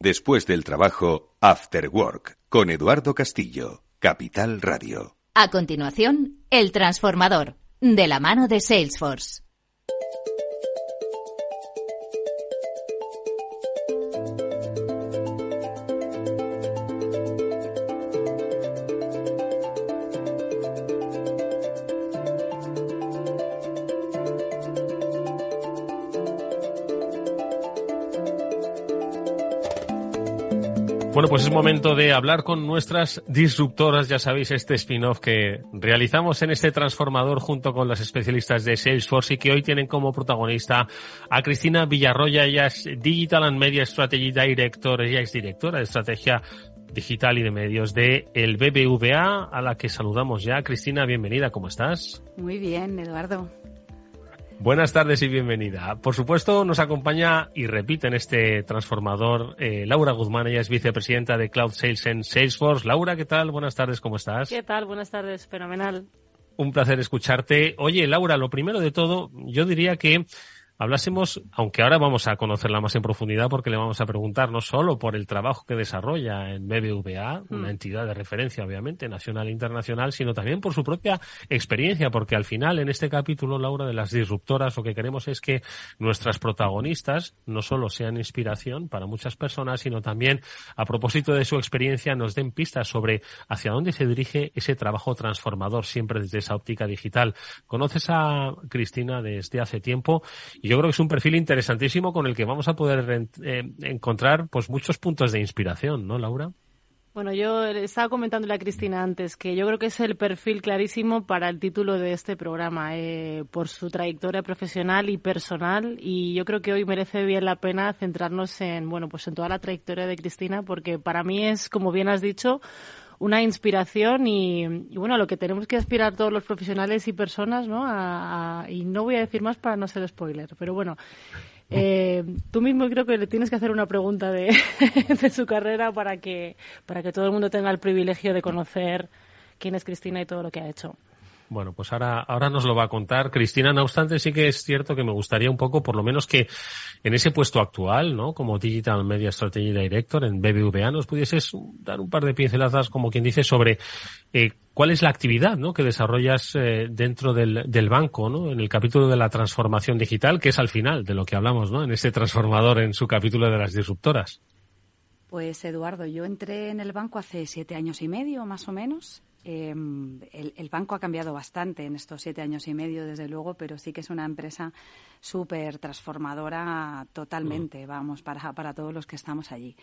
Después del trabajo, After Work, con Eduardo Castillo, Capital Radio. A continuación, El Transformador, de la mano de Salesforce. Bueno, pues es momento de hablar con nuestras disruptoras. Ya sabéis, este spin-off que realizamos en este transformador junto con las especialistas de Salesforce y que hoy tienen como protagonista a Cristina Villarroya. Ella es Digital and Media Strategy Director. Ella es directora de estrategia digital y de medios de el BBVA, a la que saludamos ya. Cristina, bienvenida. ¿Cómo estás? Muy bien, Eduardo. Buenas tardes y bienvenida. Por supuesto, nos acompaña y repite en este transformador eh, Laura Guzmán, ella es vicepresidenta de Cloud Sales en Salesforce. Laura, ¿qué tal? Buenas tardes, ¿cómo estás? ¿Qué tal? Buenas tardes, fenomenal. Un placer escucharte. Oye, Laura, lo primero de todo, yo diría que hablásemos, aunque ahora vamos a conocerla más en profundidad porque le vamos a preguntar no solo por el trabajo que desarrolla en BBVA, una mm. entidad de referencia obviamente nacional e internacional, sino también por su propia experiencia, porque al final en este capítulo, Laura, de las disruptoras, lo que queremos es que nuestras protagonistas no solo sean inspiración para muchas personas, sino también a propósito de su experiencia nos den pistas sobre hacia dónde se dirige ese trabajo transformador siempre desde esa óptica digital. Conoces a Cristina desde hace tiempo yo creo que es un perfil interesantísimo con el que vamos a poder eh, encontrar pues muchos puntos de inspiración, ¿no, Laura? Bueno, yo estaba comentándole a Cristina antes que yo creo que es el perfil clarísimo para el título de este programa, eh, por su trayectoria profesional y personal, y yo creo que hoy merece bien la pena centrarnos en, bueno, pues en toda la trayectoria de Cristina, porque para mí es, como bien has dicho, una inspiración y, bueno, a lo que tenemos que aspirar todos los profesionales y personas, ¿no? y no voy a decir más para no ser spoiler, pero bueno. Eh, tú mismo creo que le tienes que hacer una pregunta de, [LAUGHS] de su carrera para que, para que todo el mundo tenga el privilegio de conocer quién es Cristina y todo lo que ha hecho. Bueno, pues ahora, ahora nos lo va a contar Cristina. No obstante, sí que es cierto que me gustaría un poco, por lo menos que en ese puesto actual, ¿no? Como Digital Media Strategy Director en BBVA, nos pudieses dar un par de pinceladas, como quien dice, sobre eh, cuál es la actividad, ¿no? Que desarrollas eh, dentro del, del banco, ¿no? En el capítulo de la transformación digital, que es al final de lo que hablamos, ¿no? En ese transformador, en su capítulo de las disruptoras. Pues Eduardo, yo entré en el banco hace siete años y medio, más o menos. Eh, el, el, banco ha cambiado bastante en estos siete años y medio, desde luego, pero sí que es una empresa súper transformadora totalmente, mm. vamos, para, para todos los que estamos allí.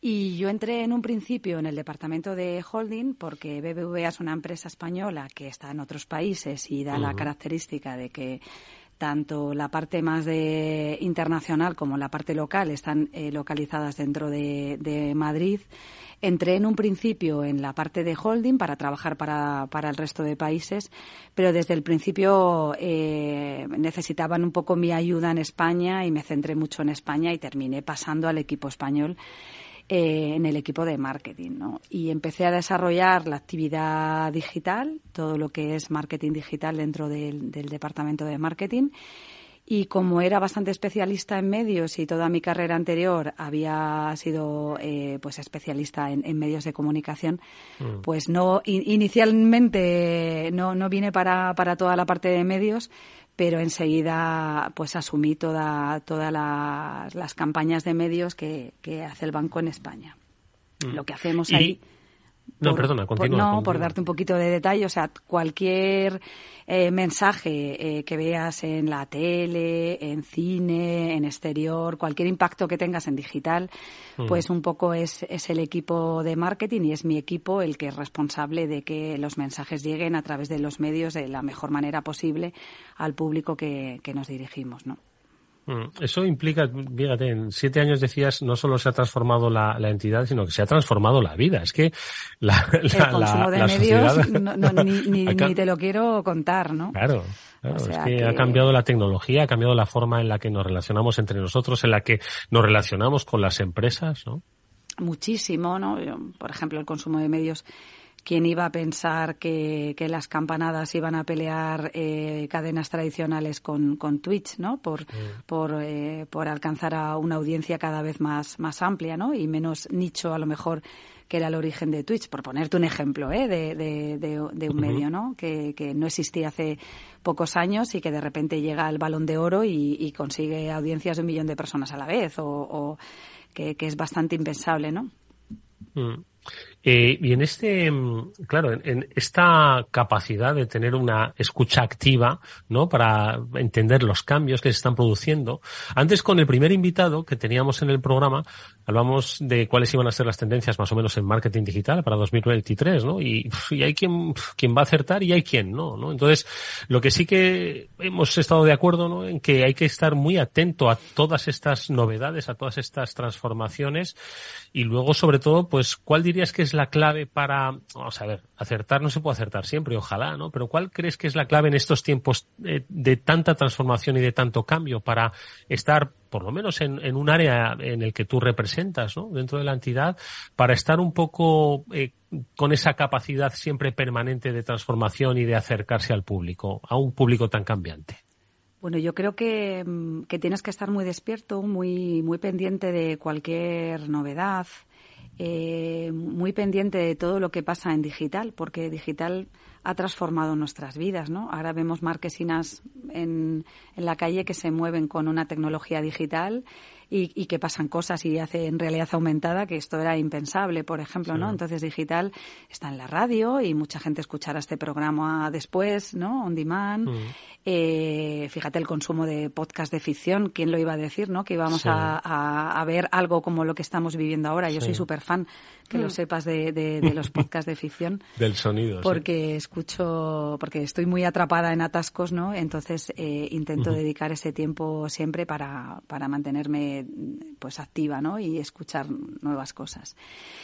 Y yo entré en un principio en el departamento de holding porque BBVA es una empresa española que está en otros países y da uh -huh. la característica de que tanto la parte más de internacional como la parte local están eh, localizadas dentro de, Madrid. Entré en un principio en la parte de holding para trabajar para, para el resto de países, pero desde el principio eh, necesitaban un poco mi ayuda en España y me centré mucho en España y terminé pasando al equipo español. Eh, en el equipo de marketing, ¿no? Y empecé a desarrollar la actividad digital, todo lo que es marketing digital dentro del, del departamento de marketing y como era bastante especialista en medios y toda mi carrera anterior había sido eh, pues especialista en, en, medios de comunicación mm. pues no in, inicialmente no no vine para para toda la parte de medios pero enseguida pues asumí toda todas las, campañas de medios que, que hace el banco en España mm. lo que hacemos ahí no, por, perdona, continúa. Por, no, continúa. por darte un poquito de detalle, o sea, cualquier eh, mensaje eh, que veas en la tele, en cine, en exterior, cualquier impacto que tengas en digital, mm. pues un poco es, es el equipo de marketing y es mi equipo el que es responsable de que los mensajes lleguen a través de los medios de la mejor manera posible al público que, que nos dirigimos, ¿no? Mm, eso implica, fíjate, en siete años decías, no solo se ha transformado la, la entidad, sino que se ha transformado la vida. Es que la, [LAUGHS] la, el consumo la, de la medios sociedad... [LAUGHS] no, no, ni, ni, ni, te lo quiero contar, ¿no? Claro, claro o sea es que, que, ha cambiado la tecnología, ha cambiado la forma en la que nos relacionamos entre nosotros, en la que nos relacionamos con las empresas, ¿no? Muchísimo, ¿no? Por ejemplo, el consumo de medios ¿Quién iba a pensar que, que las campanadas iban a pelear eh, cadenas tradicionales con, con Twitch, ¿no? Por, mm. por, eh, por alcanzar a una audiencia cada vez más, más amplia, ¿no? Y menos nicho, a lo mejor, que era el origen de Twitch, por ponerte un ejemplo ¿eh? de, de, de, de un medio, ¿no? Que, que, no existía hace pocos años y que de repente llega al balón de oro y, y consigue audiencias de un millón de personas a la vez, o, o que, que, es bastante impensable, ¿no? Mm. Eh, y en este, mm, claro, en, esta capacidad de tener una escucha activa, ¿no? Para entender los cambios que se están produciendo. Antes con el primer invitado que teníamos en el programa, hablamos de cuáles iban a ser las tendencias más o menos en marketing digital para 2023, ¿no? Y, y hay quien, quien va a acertar y hay quien no, ¿no? Entonces, lo que sí que hemos estado de acuerdo, ¿no? En que hay que estar muy atento a todas estas novedades, a todas estas transformaciones y luego, sobre todo, pues, ¿cuál dirías que es la clave para, vamos a ver, acertar no se puede acertar siempre, ojalá, ¿no? Pero ¿cuál crees que es la clave en estos tiempos de, de tanta transformación y de tanto cambio para estar, por lo menos en, un área en el que tú representas, ¿no? Dentro de la entidad, para estar un poco eh, con esa capacidad siempre permanente de transformación y de acercarse al público, a un público tan cambiante. Bueno, yo creo que, que tienes que estar muy despierto, muy, muy pendiente de cualquier novedad, eh, muy pendiente de todo lo que pasa en digital, porque digital ha transformado nuestras vidas, ¿no? Ahora vemos marquesinas en, en la calle que se mueven con una tecnología digital y, y, que pasan cosas y hace en realidad aumentada, que esto era impensable, por ejemplo, sí. ¿no? Entonces digital está en la radio y mucha gente escuchará este programa después, ¿no? On demand. Mm. Eh, fíjate el consumo de podcast de ficción, ¿quién lo iba a decir, no? Que íbamos sí. a, a, a, ver algo como lo que estamos viviendo ahora. Yo sí. soy súper fan, que mm. lo sepas, de, de, de los podcasts de ficción. [LAUGHS] Del sonido, Porque sí. escucho, porque estoy muy atrapada en atascos, ¿no? Entonces eh, intento uh -huh. dedicar ese tiempo siempre para, para mantenerme pues activa, ¿no? Y escuchar nuevas cosas.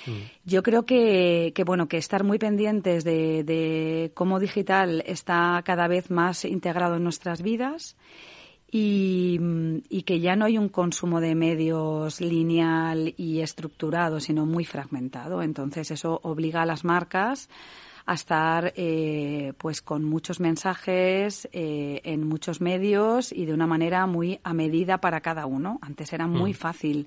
Mm. Yo creo que, que, bueno, que estar muy pendientes de, de cómo digital está cada vez más integrado en nuestras vidas y, y, que ya no hay un consumo de medios lineal y estructurado, sino muy fragmentado. Entonces eso obliga a las marcas a estar eh, pues con muchos mensajes eh, en muchos medios y de una manera muy a medida para cada uno. Antes era muy mm. fácil,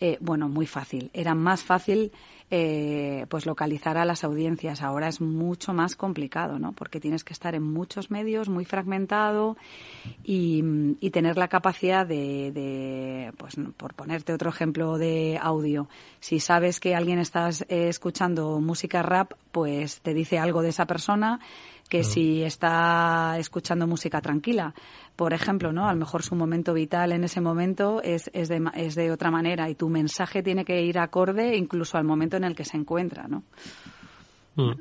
eh, bueno, muy fácil, era más fácil eh, pues localizar a las audiencias. Ahora es mucho más complicado, ¿no? Porque tienes que estar en muchos medios, muy fragmentado y, tener la capacidad de, de, pues por ponerte otro ejemplo de audio, si sabes que alguien está eh, escuchando música rap, pues te dice algo de esa persona que si está escuchando música tranquila. Por ejemplo, ¿no? A lo mejor su momento vital en ese momento es, es, de, es de otra manera y tu mensaje tiene que ir acorde incluso al momento en el que se encuentra, ¿no? Mm.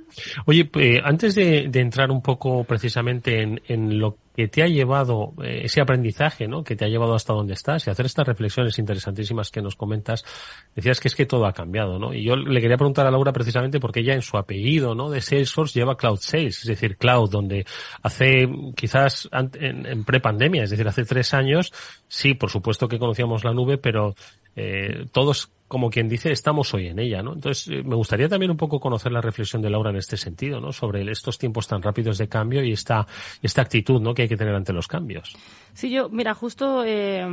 Oye, eh, antes de, entrar un poco precisamente en, en, lo que te ha llevado, eh, ese aprendizaje, ¿no? Que te ha llevado hasta donde estás y hacer estas reflexiones interesantísimas que nos comentas, decías que es que todo ha cambiado, ¿no? Y yo le quería preguntar a Laura precisamente porque ella en su apellido, ¿no? De Salesforce lleva Cloud Sales, es decir, Cloud, donde hace quizás en, en prepandemia, es decir, hace tres años, sí, por supuesto que conocíamos la nube, pero eh, todos como quien dice, estamos hoy en ella, ¿no? Entonces, eh, me gustaría también un poco conocer la reflexión de Laura en este sentido, ¿no? Sobre estos tiempos tan rápidos de cambio y esta, esta actitud, ¿no? Que hay que tener ante los cambios. Sí, yo, mira, justo eh,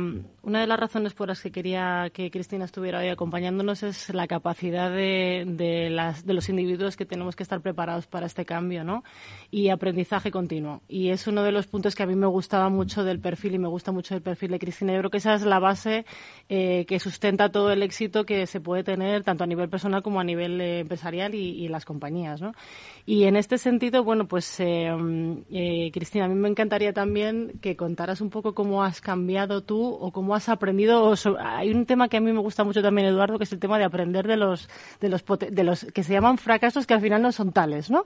una de las razones por las que quería que Cristina estuviera hoy acompañándonos es la capacidad de, de, las, de los individuos que tenemos que estar preparados para este cambio, ¿no? Y aprendizaje continuo. Y es uno de los puntos que a mí me gustaba mucho del perfil y me gusta mucho del perfil de Cristina. Yo creo que esa es la base eh, que sustenta todo el éxito que se puede tener tanto a nivel personal como a nivel eh, empresarial y, y, las compañías, ¿no? Y en este sentido, bueno, pues eh, eh, Cristina, a mí me encantaría también que contaras un poco cómo has cambiado tú o cómo has aprendido. hay un tema que a mí me gusta mucho también, Eduardo, que es el tema de aprender de los de los de los que se llaman fracasos que al final no son tales, ¿no?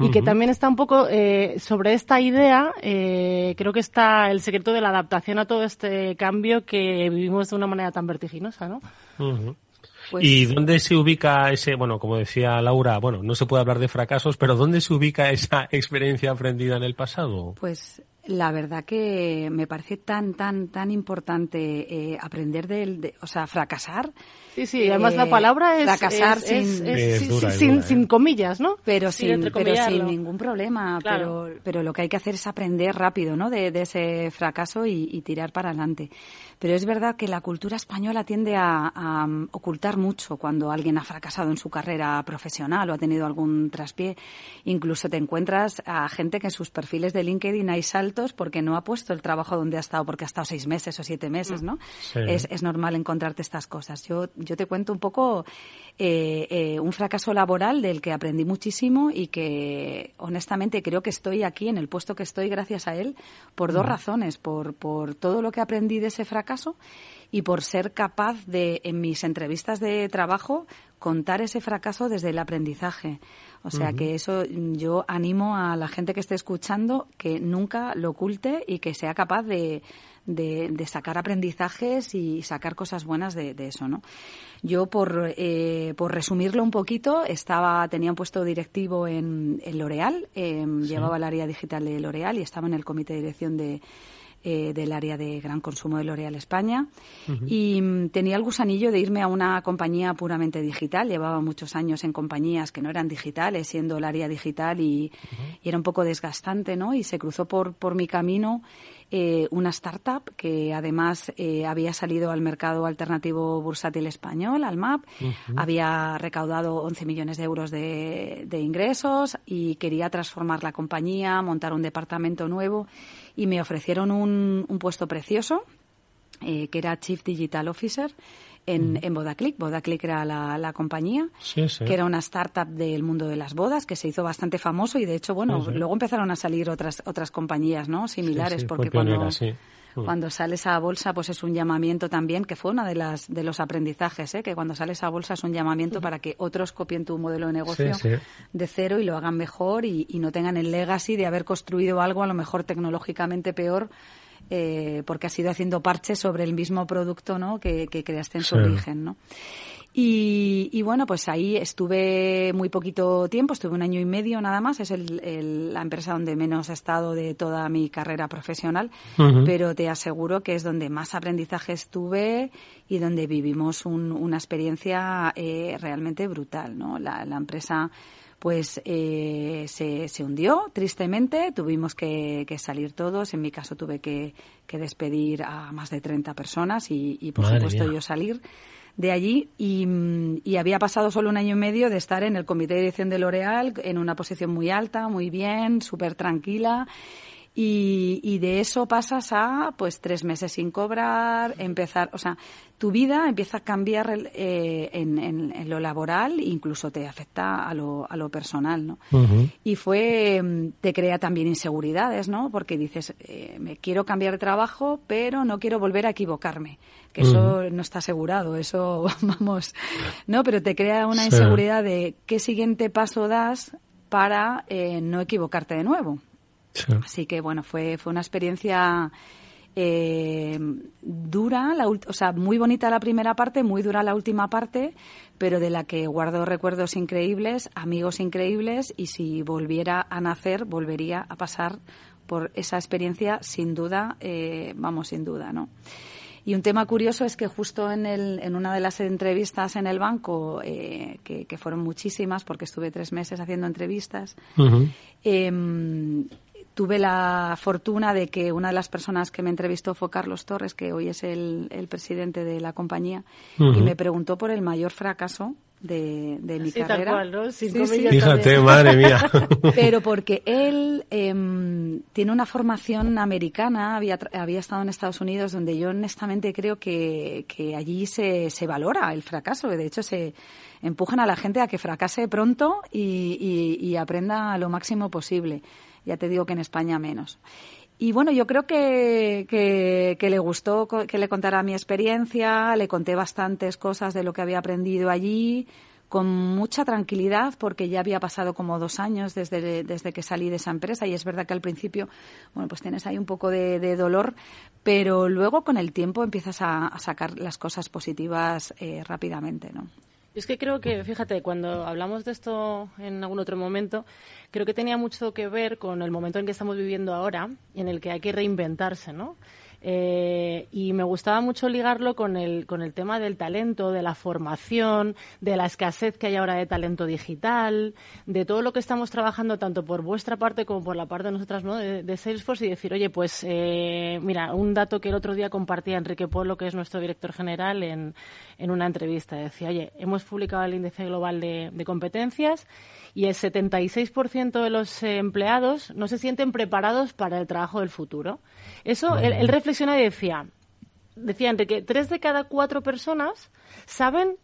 Y que también está un poco eh, sobre esta idea. Eh, creo que está el secreto de la adaptación a todo este cambio que vivimos de una manera tan vertiginosa, ¿no? Pues ¿Y dónde se ubica ese, bueno, como decía Laura, bueno, no se puede hablar de fracasos, pero ¿dónde se ubica esa [LAUGHS] experiencia aprendida en el pasado? Pues la verdad que me parece tan, tan, tan importante eh, aprender del, de, o sea, fracasar. Sí, sí, además la eh, palabra es... Fracasar sin, sin, comillas, ¿no? Pero sin, pero sin ningún problema. Pero, pero lo que hay que hacer es aprender rápido, ¿no? De, de ese fracaso y, y tirar para adelante. Pero es verdad que la cultura española tiende a, a, ocultar mucho cuando alguien ha fracasado en su carrera profesional o ha tenido algún traspié. Incluso te encuentras a gente que en sus perfiles de LinkedIn hay porque no ha puesto el trabajo donde ha estado, porque ha estado seis meses o siete meses, ¿no? Es, es, normal encontrarte estas cosas. Yo, yo te cuento un poco eh, eh, un fracaso laboral del que aprendí muchísimo y que honestamente creo que estoy aquí en el puesto que estoy gracias a él por dos razones. Por, por todo lo que aprendí de ese fracaso caso y por ser capaz de, en mis entrevistas de trabajo, contar ese fracaso desde el aprendizaje. O sea que eso yo animo a la gente que esté escuchando que nunca lo oculte y que sea capaz de, de, sacar aprendizajes y sacar cosas buenas de, eso, ¿no? Yo, por, eh, por resumirlo un poquito, estaba, tenía un puesto directivo en, en L'Oreal, em, llevaba el área digital de L'Oreal y estaba en el comité de dirección de eh, del área de gran consumo de L'Oréal España. Y mm, tenía el gusanillo de irme a una compañía puramente digital. Llevaba muchos años en compañías que no eran digitales, siendo el área digital y, era un poco desgastante, ¿no? Y se cruzó por, por mi camino eh, una startup que además eh, había salido al mercado alternativo bursátil español, al MAP, había recaudado 11 millones de euros de, de, ingresos y quería transformar la compañía, montar un departamento nuevo y me ofrecieron un, un puesto precioso, eh, que era Chief Digital Officer en, en Bodaclick. Bodaclick era la, la compañía, que era una startup del mundo de las bodas, que se hizo bastante famoso y de hecho, bueno, luego empezaron a salir otras otras compañías, ¿no? Similares, porque cuando cuando sales a bolsa, pues es un llamamiento también, que fue una de las de los aprendizajes, ¿eh? que cuando sales a bolsa es un llamamiento para que otros copien tu modelo de negocio de cero y lo hagan mejor y, y, no tengan el legacy de haber construido algo a lo mejor tecnológicamente peor eh, porque has ido haciendo parches sobre el mismo producto ¿no? que, creaste en su origen. ¿no? Y, bueno, pues ahí estuve muy poquito tiempo, estuve un año y medio nada más. Es el, la empresa donde menos he estado de toda mi carrera profesional, pero te aseguro que es donde más aprendizaje estuve y donde vivimos una experiencia eh, realmente brutal. ¿no? La, empresa pues eh, se, se, hundió tristemente, tuvimos que, salir todos, en mi caso tuve que, despedir a más de 30 personas y, por supuesto yo salir de allí y, había pasado solo un año y medio de estar en el comité de dirección de L'Oréal en una posición muy alta, muy bien, súper tranquila. Y, de eso pasas a pues tres meses sin cobrar, empezar, o sea, tu vida empieza a cambiar eh, en, lo laboral, incluso te afecta a lo, a lo personal, ¿no? Y fue, mm, te crea también inseguridades, ¿no? Porque dices, eh, me quiero cambiar de trabajo, pero no quiero volver a equivocarme que eso no está asegurado, eso [LAUGHS] vamos, no, pero te crea una inseguridad de qué siguiente paso das para eh, no equivocarte de nuevo. Así que bueno, fue, fue una experiencia eh, dura, la, o sea, muy bonita la primera parte, muy dura la última parte, pero de la que guardo recuerdos increíbles, amigos increíbles y si volviera a nacer, volvería a pasar por esa experiencia sin duda, eh, vamos, sin duda, ¿no? Y un tema curioso es que justo en, el, en una de las entrevistas en el banco, eh, que, fueron muchísimas porque estuve tres meses haciendo entrevistas, tuve la fortuna de que una de las personas que me entrevistó fue Carlos Torres, que hoy es el, presidente de la compañía, y me preguntó por el mayor fracaso de, de mi carrera. Fíjate, madre mía. [LAUGHS] [LAUGHS] Pero porque él em, tiene una formación americana, había, había estado en Estados Unidos, donde yo honestamente creo que, que allí se, se valora el fracaso. De hecho, se empujan a la gente a que fracase pronto y, y, y aprenda lo máximo posible. Ya te digo que en España menos. Y bueno, yo creo que, que, le gustó que le contara mi experiencia, le conté bastantes cosas de lo que había aprendido allí, con mucha tranquilidad, porque ya había pasado como dos años desde, desde que salí de esa empresa y es verdad que al principio, bueno, pues tienes ahí un poco de, dolor, pero luego con el tiempo empiezas a, sacar las cosas positivas eh, rápidamente, ¿no? Es que creo que, fíjate, cuando hablamos de esto en algún otro momento, creo que tenía mucho que ver con el momento en que estamos viviendo ahora, en el que hay que reinventarse, ¿no? Eh, y me gustaba mucho ligarlo con el, con el tema del talento, de la formación, de la escasez que hay ahora de talento digital, de todo lo que estamos trabajando tanto por vuestra parte como por la parte de nosotras ¿no? de, Salesforce y decir, oye, pues eh, mira, un dato que el otro día compartía Enrique Pueblo, que es nuestro director general, en, en una entrevista. Decía, oye, hemos publicado el índice global de, de competencias y el 76% de los empleados no se sienten preparados para el trabajo del futuro. Eso, él, él reflexiona y decía, decía que tres de cada cuatro personas saben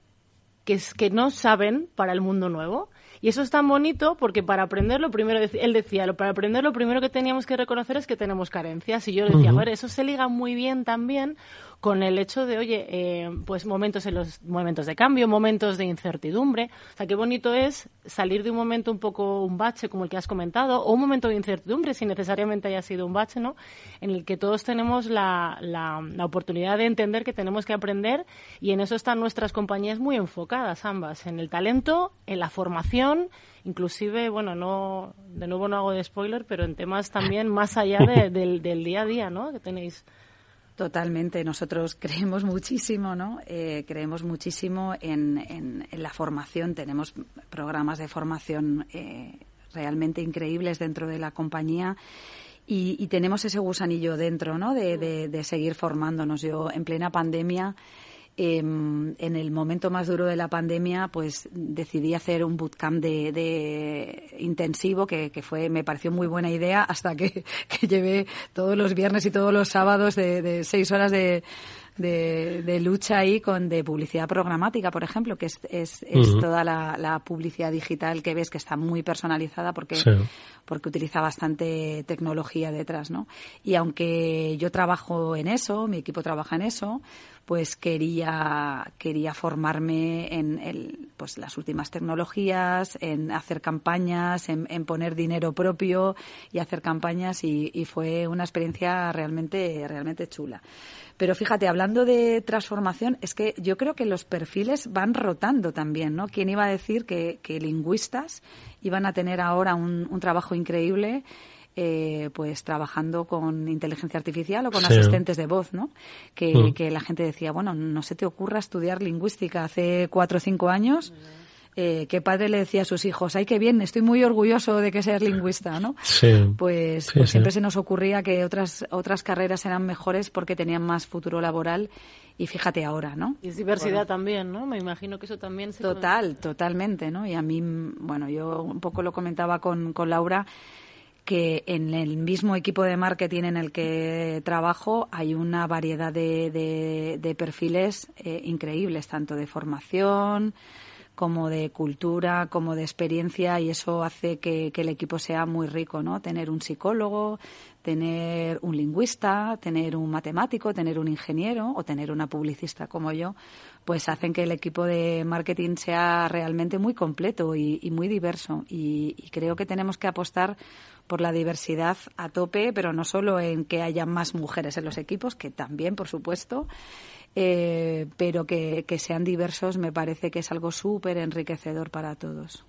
que, es, que no saben para el mundo nuevo. Y eso es tan bonito porque para aprenderlo primero, él decía, para aprender lo primero que teníamos que reconocer es que tenemos carencias. Y yo le decía, eso se liga muy bien también con el hecho de, oye, eh, pues momentos en los momentos de cambio, momentos de incertidumbre. O sea, qué bonito es salir de un momento un poco un bache como el que has comentado, o un momento de incertidumbre, si necesariamente haya sido un bache, ¿no? En el que todos tenemos la, la, oportunidad de entender que tenemos que aprender y en eso están nuestras compañías muy enfocadas ambas, en el talento, en la formación, inclusive, bueno, no, de nuevo no hago de spoiler, pero en temas también más allá del, del día a día, ¿no? Que tenéis Totalmente. Nosotros [LAUGHS] creemos muchísimo, ¿no? Eh, creemos muchísimo en, en, la formación. Tenemos programas de formación eh, realmente increíbles dentro de la compañía. Y, tenemos ese gusanillo dentro, ¿no? De, de seguir formándonos. Yo, en plena pandemia, Em, en el momento más duro de la pandemia, pues decidí hacer un bootcamp de, intensivo que, fue, me pareció muy buena idea hasta [LAUGHS] que, llevé todos los viernes y todos los sábados de seis horas de, de, lucha ahí con de publicidad programática, por ejemplo, que es, es, toda la, publicidad digital que ves que está muy personalizada porque, porque utiliza bastante tecnología detrás, ¿no? Y aunque yo trabajo en eso, mi equipo trabaja en eso, pues quería, quería formarme en el pues las últimas tecnologías, en hacer campañas, en, poner dinero propio y hacer campañas y, fue una experiencia realmente, realmente chula. Pero fíjate, hablando de transformación, es que yo creo que los perfiles van rotando también, ¿no? ¿Quién iba a decir que, lingüistas iban a tener ahora un trabajo increíble? Eh, pues trabajando con inteligencia artificial o con asistentes de voz, ¿no? Que, mm. que, la gente decía, bueno, no se te ocurra estudiar lingüística hace cuatro o cinco años. Eh, que padre le decía a sus hijos, ay, qué bien, estoy muy orgulloso de que seas lingüista, ¿no? Sí. Pues, pues siempre se nos ocurría que otras, otras carreras eran mejores porque tenían más futuro laboral y fíjate ahora, ¿no? Y es diversidad también, ¿no? Me imagino que eso también se... Total, totalmente, ¿no? Y a mí, bueno, yo un poco lo comentaba con, con Laura, que en el mismo equipo de marketing en el que trabajo hay una variedad de, de, perfiles eh, increíbles, tanto de formación como de cultura, como de experiencia, y eso hace que, el equipo sea muy rico, ¿no? Tener un psicólogo, tener un lingüista, tener un matemático, tener un ingeniero o tener una publicista como yo, pues hacen que el equipo de marketing sea realmente muy completo y, y muy diverso. Y, y creo que tenemos que apostar por la diversidad a tope, pero no solo en que haya más mujeres en los equipos, que también, por supuesto, eh, pero que, que sean diversos me parece que es algo súper enriquecedor para todos.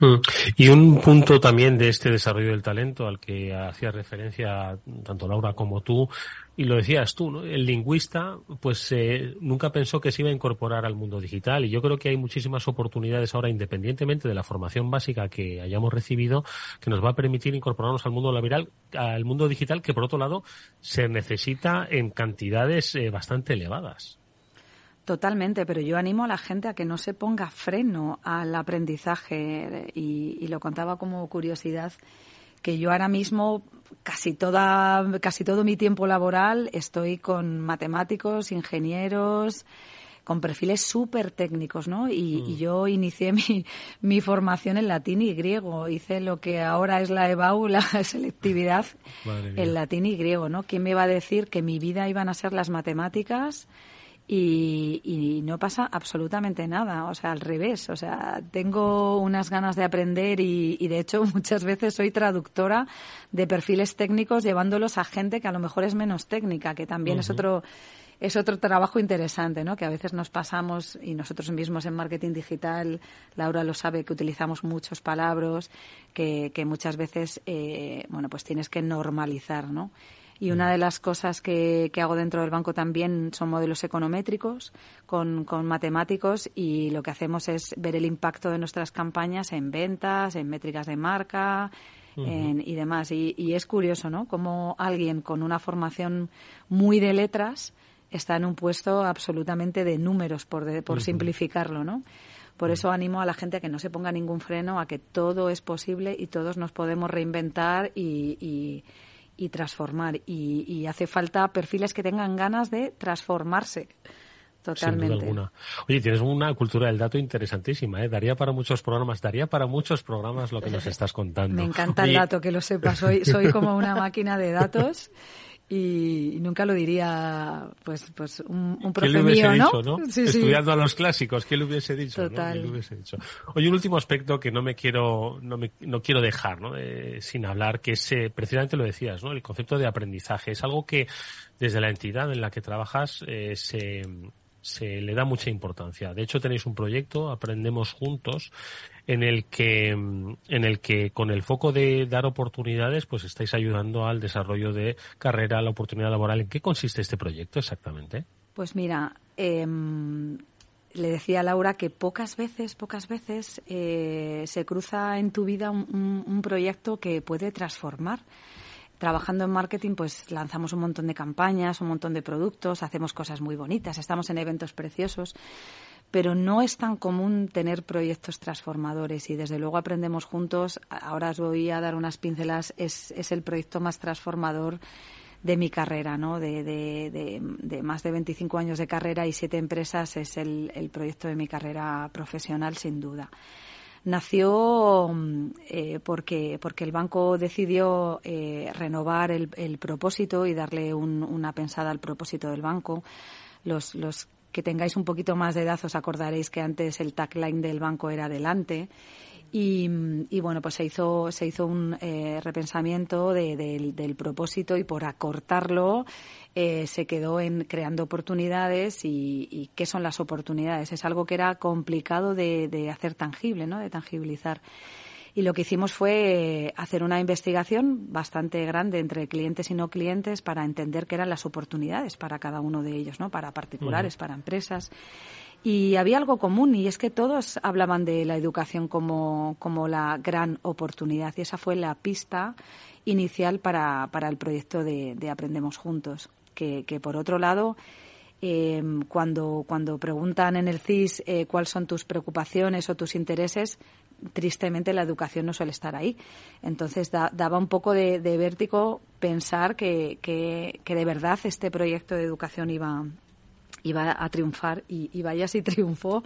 Mm. Y un punto también de este desarrollo del talento al que hacía referencia tanto Laura como tú, y lo decías tú, ¿no? el lingüista pues eh, nunca pensó que se iba a incorporar al mundo digital y yo creo que hay muchísimas oportunidades ahora, independientemente de la formación básica que hayamos recibido, que nos va a permitir incorporarnos al mundo laboral, al mundo digital, que por otro lado se necesita en cantidades eh, bastante elevadas. Totalmente, pero yo animo a la gente a que no se ponga freno al aprendizaje y, lo contaba como curiosidad que yo ahora mismo casi toda casi todo mi tiempo laboral estoy con matemáticos, ingenieros, con perfiles súper técnicos, ¿no? Y, y, mm. yo inicié mi, mi formación en latín y griego. Hice lo que ahora es la EBAU, la [LAUGHS] selectividad, en latín y griego, ¿no? ¿Quién me iba a decir que mi vida iban a ser las matemáticas? Y, y, no pasa absolutamente nada, o sea, al revés, o sea, tengo unas ganas de aprender y, y, de hecho [LAUGHS] muchas veces soy traductora de perfiles técnicos llevándolos a gente que a lo mejor es menos técnica, que también es otro es otro trabajo interesante, ¿no? Que a veces nos pasamos y nosotros mismos en marketing digital, Laura lo sabe, que utilizamos muchos palabras que, que muchas veces, eh, bueno, pues tienes que normalizar, ¿no? Y una de las cosas que, que, hago dentro del banco también son modelos econométricos con, con, matemáticos y lo que hacemos es ver el impacto de nuestras campañas en ventas, en métricas de marca en, y demás. Y, y, es curioso, ¿no? Como alguien con una formación muy de letras está en un puesto absolutamente de números, por, por simplificarlo, ¿no? Por eso animo a la gente a que no se ponga ningún freno, a que todo es posible y todos nos podemos reinventar y, y y transformar. Y, hace falta perfiles que tengan ganas de transformarse. Totalmente. Oye, tienes una cultura del dato interesantísima, ¿eh? Daría para muchos programas, daría para muchos programas lo que nos estás contando. Me encanta el dato, que lo sepas. Soy, soy como una máquina de datos [LAUGHS] y nunca lo diría pues pues un, un profe mío, dicho, ¿no? Estudiando a los clásicos, ¿qué le hubiese dicho? Total. ¿no? hubiese dicho? Oye, un último aspecto que no me quiero no, me, no quiero dejar ¿no? sin hablar, que es eh, precisamente lo decías, ¿no? El concepto de aprendizaje es algo que desde la entidad en la que trabajas eh, se se le da mucha importancia. De hecho, tenéis un proyecto, Aprendemos Juntos, en el que, en el que con el foco de dar oportunidades, pues estáis ayudando al desarrollo de carrera, la oportunidad laboral. ¿En qué consiste este proyecto exactamente? Pues mira, em, le decía a Laura que pocas veces, pocas veces eh, se cruza en tu vida un proyecto que puede transformar trabajando en marketing, pues lanzamos un montón de campañas, un montón de productos, hacemos cosas muy bonitas, estamos en eventos preciosos, pero no es tan común tener proyectos transformadores y desde luego aprendemos juntos. Ahora os voy a dar unas pincelas, es, es el proyecto más transformador de mi carrera, ¿no? De, de, de, más de 25 años de carrera y siete empresas es el, el proyecto de mi carrera profesional, sin duda nació mm, eh, porque, porque el banco decidió eh, renovar el, el, propósito y darle un, una pensada al propósito del banco. Los, los que tengáis un poquito más de edad os acordaréis que antes el tagline del banco era adelante. Y, bueno, pues se hizo, se hizo un eh, repensamiento del propósito y por acortarlo eh, se quedó en creando oportunidades y, qué son las oportunidades. Es algo que era complicado de, de hacer tangible, ¿no? de tangibilizar. Y lo que hicimos fue eh, hacer una investigación bastante grande entre clientes y no clientes para entender qué eran las oportunidades para cada uno de ellos, ¿no? Para particulares, para empresas. Y había algo común y es que todos hablaban de la educación como, como la gran oportunidad y esa fue la pista inicial para, para el proyecto de, de Aprendemos Juntos. Que, que por otro lado, eh, cuando, cuando preguntan en el CIS eh, cuáles son tus preocupaciones o tus intereses, tristemente la educación no suele estar ahí. Entonces daba un poco de, vértigo pensar que, que, de verdad este proyecto de educación iba, iba a triunfar y, y vaya si [LAUGHS] triunfó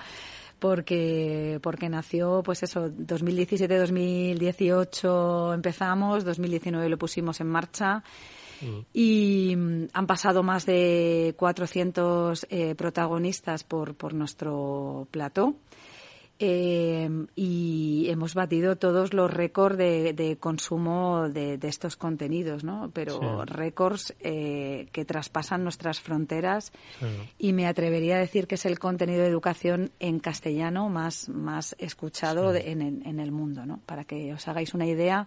porque porque nació pues eso 2017 2018 empezamos 2019 lo pusimos en marcha mm. y mm, han pasado más de 400 eh, protagonistas por por nuestro plató eh, y hemos batido todos los récords de, consumo de, estos contenidos, ¿no? Pero récords eh, que traspasan nuestras fronteras y me atrevería a decir que es el contenido de educación en castellano más, más escuchado en, en, el mundo, ¿no? Para que os hagáis una idea,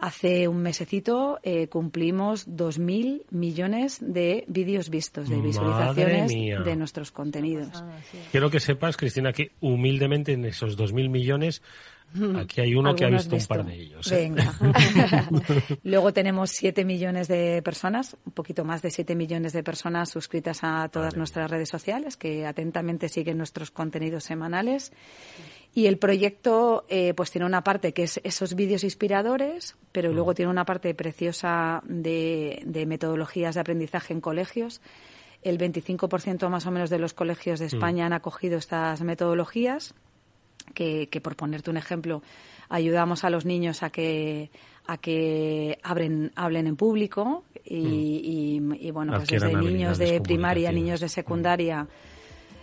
Hace un mesecito eh, cumplimos 2.000 millones de vídeos vistos, de visualizaciones de nuestros contenidos. Quiero que sepas, Cristina, que humildemente en esos 2.000 millones [LAUGHS] Aquí hay uno que ha visto, un par de ellos. ¿eh? Venga. [LAUGHS] [LAUGHS] Luego tenemos 7 millones de personas, un poquito más de 7 millones de personas suscritas a todas nuestras redes sociales que atentamente siguen nuestros contenidos semanales. Y el proyecto eh, pues tiene una parte que es esos vídeos inspiradores, pero luego tiene una parte preciosa de, metodologías de aprendizaje en colegios. El 25% más o menos de los colegios de mm. España han acogido estas metodologías, que, por ponerte un ejemplo, ayudamos a los niños a que a que abren, hablen en público y, mm. bueno, pues desde niños de primaria, niños de secundaria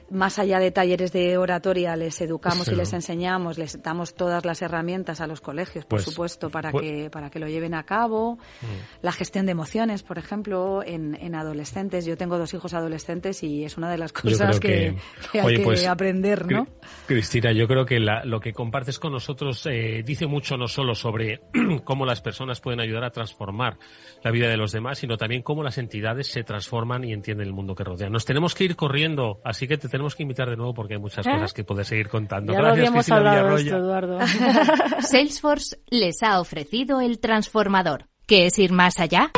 más allá de talleres de oratoria, les educamos y les enseñamos, les damos todas las herramientas a los colegios, por pues, supuesto, para, pues que, para que lo lleven a cabo. Mm. La gestión de emociones, por ejemplo, en, en, adolescentes. Yo tengo dos hijos adolescentes y es una de las cosas que, [LAUGHS] hay que pues, aprender, ¿no? Cristina, yo creo que lo que compartes con nosotros eh, dice mucho no solo sobre [CLEARS THROAT] cómo las personas pueden ayudar a transformar la vida de los demás, sino también cómo las entidades se transforman y entienden el mundo que rodea. Nos tenemos que ir corriendo, así que te tenemos que invitar de nuevo porque hay muchas ¿Eh? cosas que puedes seguir contando. Ya Gracias, lo Cristina hablado esto, Eduardo. [LAUGHS] [LAUGHS] Salesforce les ha ofrecido el transformador. ¿Qué es ir más allá?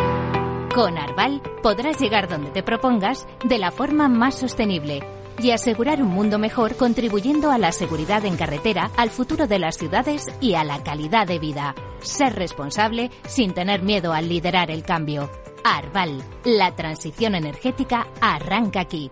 Con Arval podrás llegar donde te propongas de la forma más sostenible y asegurar un mundo mejor contribuyendo a la seguridad en carretera, al futuro de las ciudades y a la calidad de vida. Ser responsable sin tener miedo al liderar el cambio. Arval, la transición energética arranca aquí.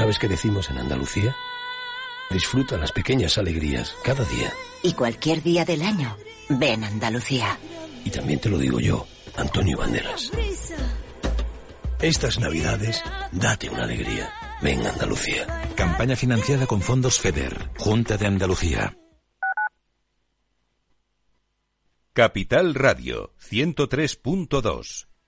¿Sabes qué decimos en Andalucía? Disfruta las pequeñas alegrías cada día. Y cualquier día del año, ven Andalucía. Y también te lo digo yo, Antonio Banderas. Estas navidades, date una alegría. Ven Andalucía. Campaña financiada con fondos FEDER, Junta de Andalucía. Capital Radio, 103.2.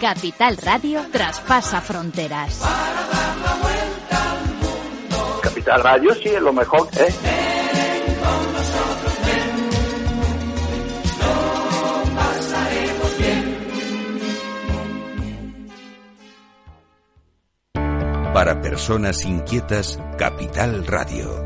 Capital Radio traspasa fronteras. Capital Radio sí es lo mejor, ¿eh? Para personas inquietas, Capital Radio.